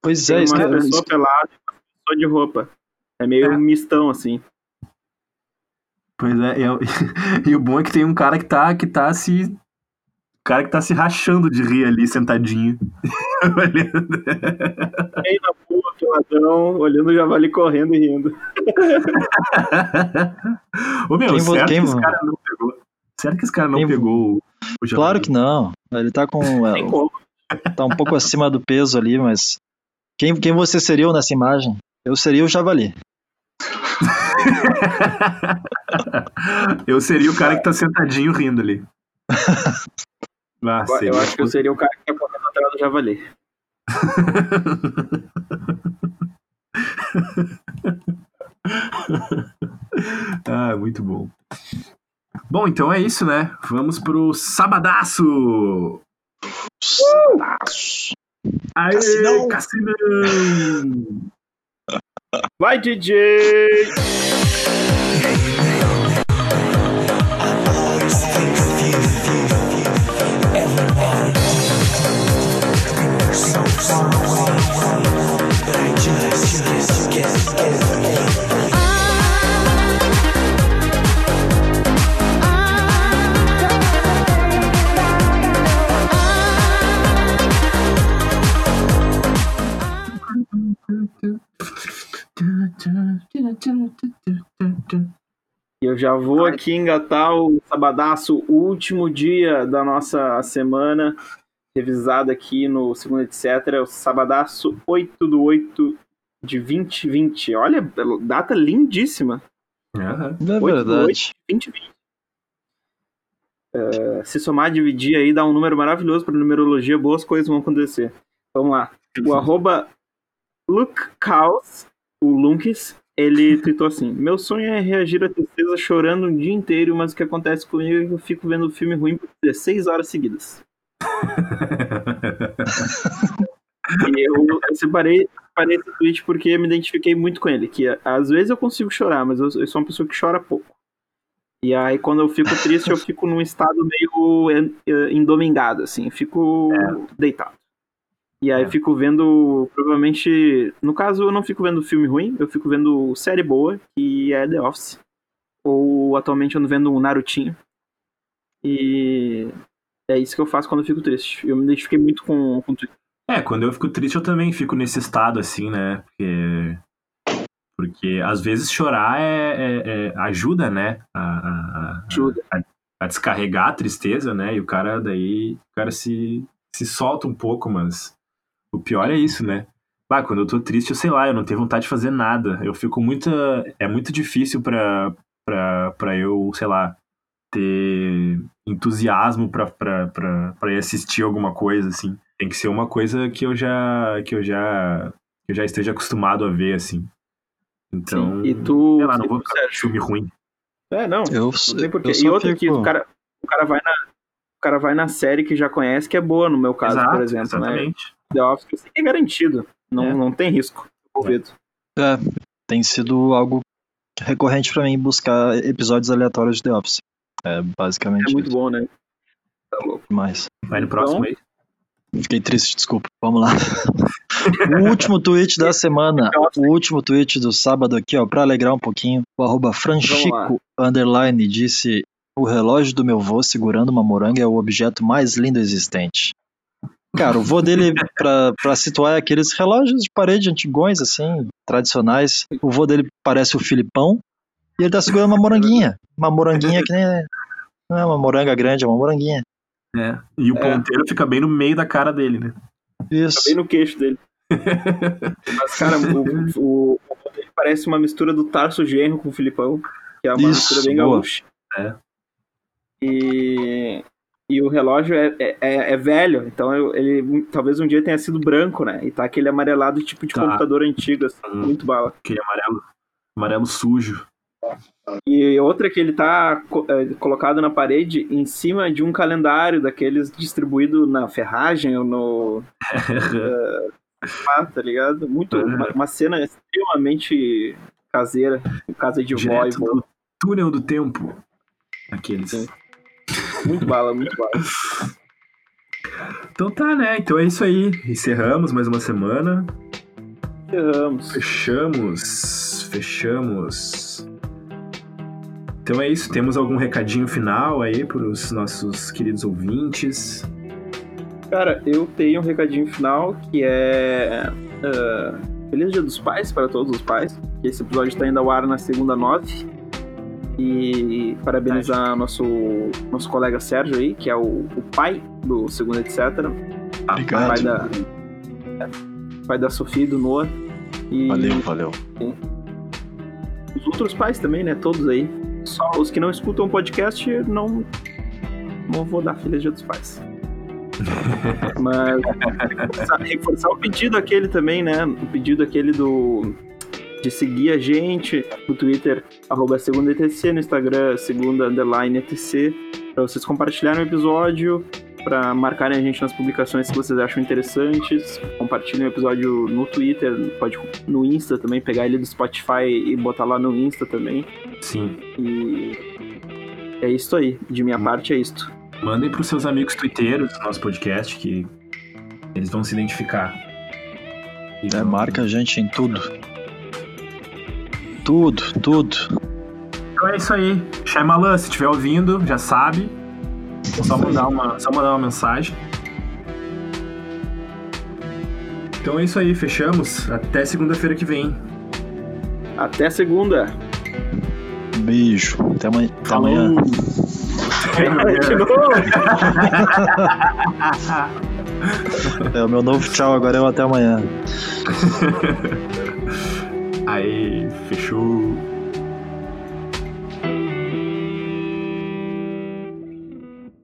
Pois é, Tem isso uma pessoa isso- pelada e uma pessoa de roupa. É meio É. um mistão, assim. Pois é. E, é- e o bom é que tem um cara que tá, que tá se. O cara que tá se rachando de rir ali, sentadinho. Olhando. Meio na rua, peladão, olhando o javali correndo e rindo. Ô meu, Quem certo quem que esse cara não pegou. Certo que esse cara não Quem pegou? Claro que não. Ele tá com. é, tá um pouco acima do peso ali, mas. Quem, quem você seria nessa imagem? Eu seria o Javali. eu seria o cara que tá sentadinho rindo ali. Ah, Eu, acho que eu seria o cara que tá correndo atrás do javali. ah, muito bom. Bom, então é isso, né? Vamos pro sabadaço! Aê, Cassinão! Cassinão! Vai, DJ! Eu já vou aqui engatar o sabadaço, último dia da nossa semana, revisado aqui no segundo etc. O sabadaço 8 do 8 de 2020. Olha, data lindíssima. Aham. É do verdade. 2020. É, se somar e dividir aí, dá um número maravilhoso para numerologia, boas coisas vão acontecer. Vamos lá. O arroba Lukecaus, o Lunkes, ele tweetou assim: Meu sonho é reagir à tristeza chorando um dia inteiro, mas o que acontece comigo é que eu fico vendo filme ruim por 16 horas seguidas. E eu, eu separei, separei esse tweet porque me identifiquei muito com ele. Que às vezes eu consigo chorar, mas eu, eu sou uma pessoa que chora pouco. E aí, quando eu fico triste, eu fico num estado meio en- eh, endomingado, assim. Fico deitado. E aí, É. fico vendo, provavelmente... No caso, eu não fico vendo filme ruim, eu fico vendo série boa, que é The Office. Ou, atualmente, eu ando vendo um Narutinho. E... É isso que eu faço quando eu fico triste. Eu me identifiquei muito com, com o Twitter. É, quando eu fico triste, eu também fico nesse estado, assim, né? Porque, porque às vezes chorar é, é- é- ajuda, né? A, a- a- Ajuda. a descarregar a tristeza, né? E o cara daí, o cara se, se solta um pouco, mas o pior é isso, né? Ah, quando eu tô triste, eu sei lá, eu não tenho vontade de fazer nada. Eu fico muito. É muito difícil pra, pra, pra eu, sei lá, ter entusiasmo pra, pra, pra, pra ir assistir alguma coisa, assim. Tem que ser uma coisa que eu já. que eu já. que eu já esteja acostumado a ver, assim. Então. Sim. E tu, sei lá, não vou ficar Sérgio? filme ruim. É, não. Eu, Não tem porquê. eu E outra que fico... o cara, o cara vai na. O cara vai na série que já conhece, que é boa, no meu caso, Exato, por exemplo, né? The Office eu sei que é garantido. Não, É. não tem risco envolvido. É, tem sido algo recorrente pra mim buscar episódios aleatórios de The Office. É basicamente É muito isso. bom, né? Tá louco. Mas Vai no próximo Então- aí. fiquei triste, desculpa. Vamos lá. o último tweet da semana, o último tweet do sábado aqui, ó, pra alegrar um pouquinho, o arroba Franchico underline disse o relógio do meu vô segurando uma moranga é o objeto mais lindo existente. Cara, o vô dele, pra, pra situar, é aqueles relógios de parede antigões, assim, tradicionais. O vô dele parece o Filipão e ele tá segurando uma moranguinha. Uma moranguinha que nem. Não é uma moranga grande, é uma moranguinha. É. E o É. ponteiro fica bem no meio da cara dele, né? Isso. Tá bem no queixo dele. Mas, cara, o, o, o dele parece uma mistura do Tarso Genro com o Filipão, que é uma Isso, mistura bem boa. gaúcha. É. E, e o relógio é, é, é- é velho, então ele talvez um dia tenha sido branco, né? E tá aquele amarelado tipo de Tá. computador antigo, assim, Hum. muito bala. Aquele amarelo, amarelo sujo. E outra que ele tá é, colocado na parede em cima de um calendário daqueles distribuído na ferragem ou no. Ah, tá ligado? Muito. Uhum. Uma, uma cena extremamente caseira, casa de vó e do túnel do tempo. Aqueles. Muito bala, muito bala. Então tá, né? Então é isso aí. Encerramos mais uma semana. Ferramos. Fechamos. Fechamos. Então é isso. Temos algum recadinho final aí para os nossos queridos ouvintes? Cara, eu tenho um recadinho final que é. ah, Feliz Dia dos Pais para todos os pais. Esse episódio está indo ao ar na segunda nove. E parabenizar nosso, nosso colega Sérgio aí, que é o, o pai do segundo etc. Obrigado. Pai da, pai da Sofia e do Noah. E Valeu, valeu. os outros pais também, né? Todos aí. Só os que não escutam o podcast, não, não vou dar Feliz Dia dos Pais. Mas reforçar, reforçar o pedido aquele também, né? O pedido aquele do de seguir a gente no Twitter, arroba segunda ETC, no Instagram, segunda underline ETC, para vocês compartilharem o episódio, para marcarem a gente nas publicações que vocês acham interessantes, compartilhem o episódio no Twitter, pode no Insta também, pegar ele do Spotify e botar lá no Insta também. Sim. E é isso aí. De minha parte é isto. Mandem pros seus amigos twitteiros do nosso podcast que eles vão se identificar. E É, marca a gente em tudo. Tudo, tudo. Então é isso aí. Shyamalan, se estiver ouvindo, já sabe. Só mandar uma, só mandar uma mensagem. Então é isso aí, fechamos. Até segunda-feira que vem. Até segunda. Beijo. Até amanhã. Até amanhã. É o meu novo tchau, agora é o até amanhã. Aí, fechou.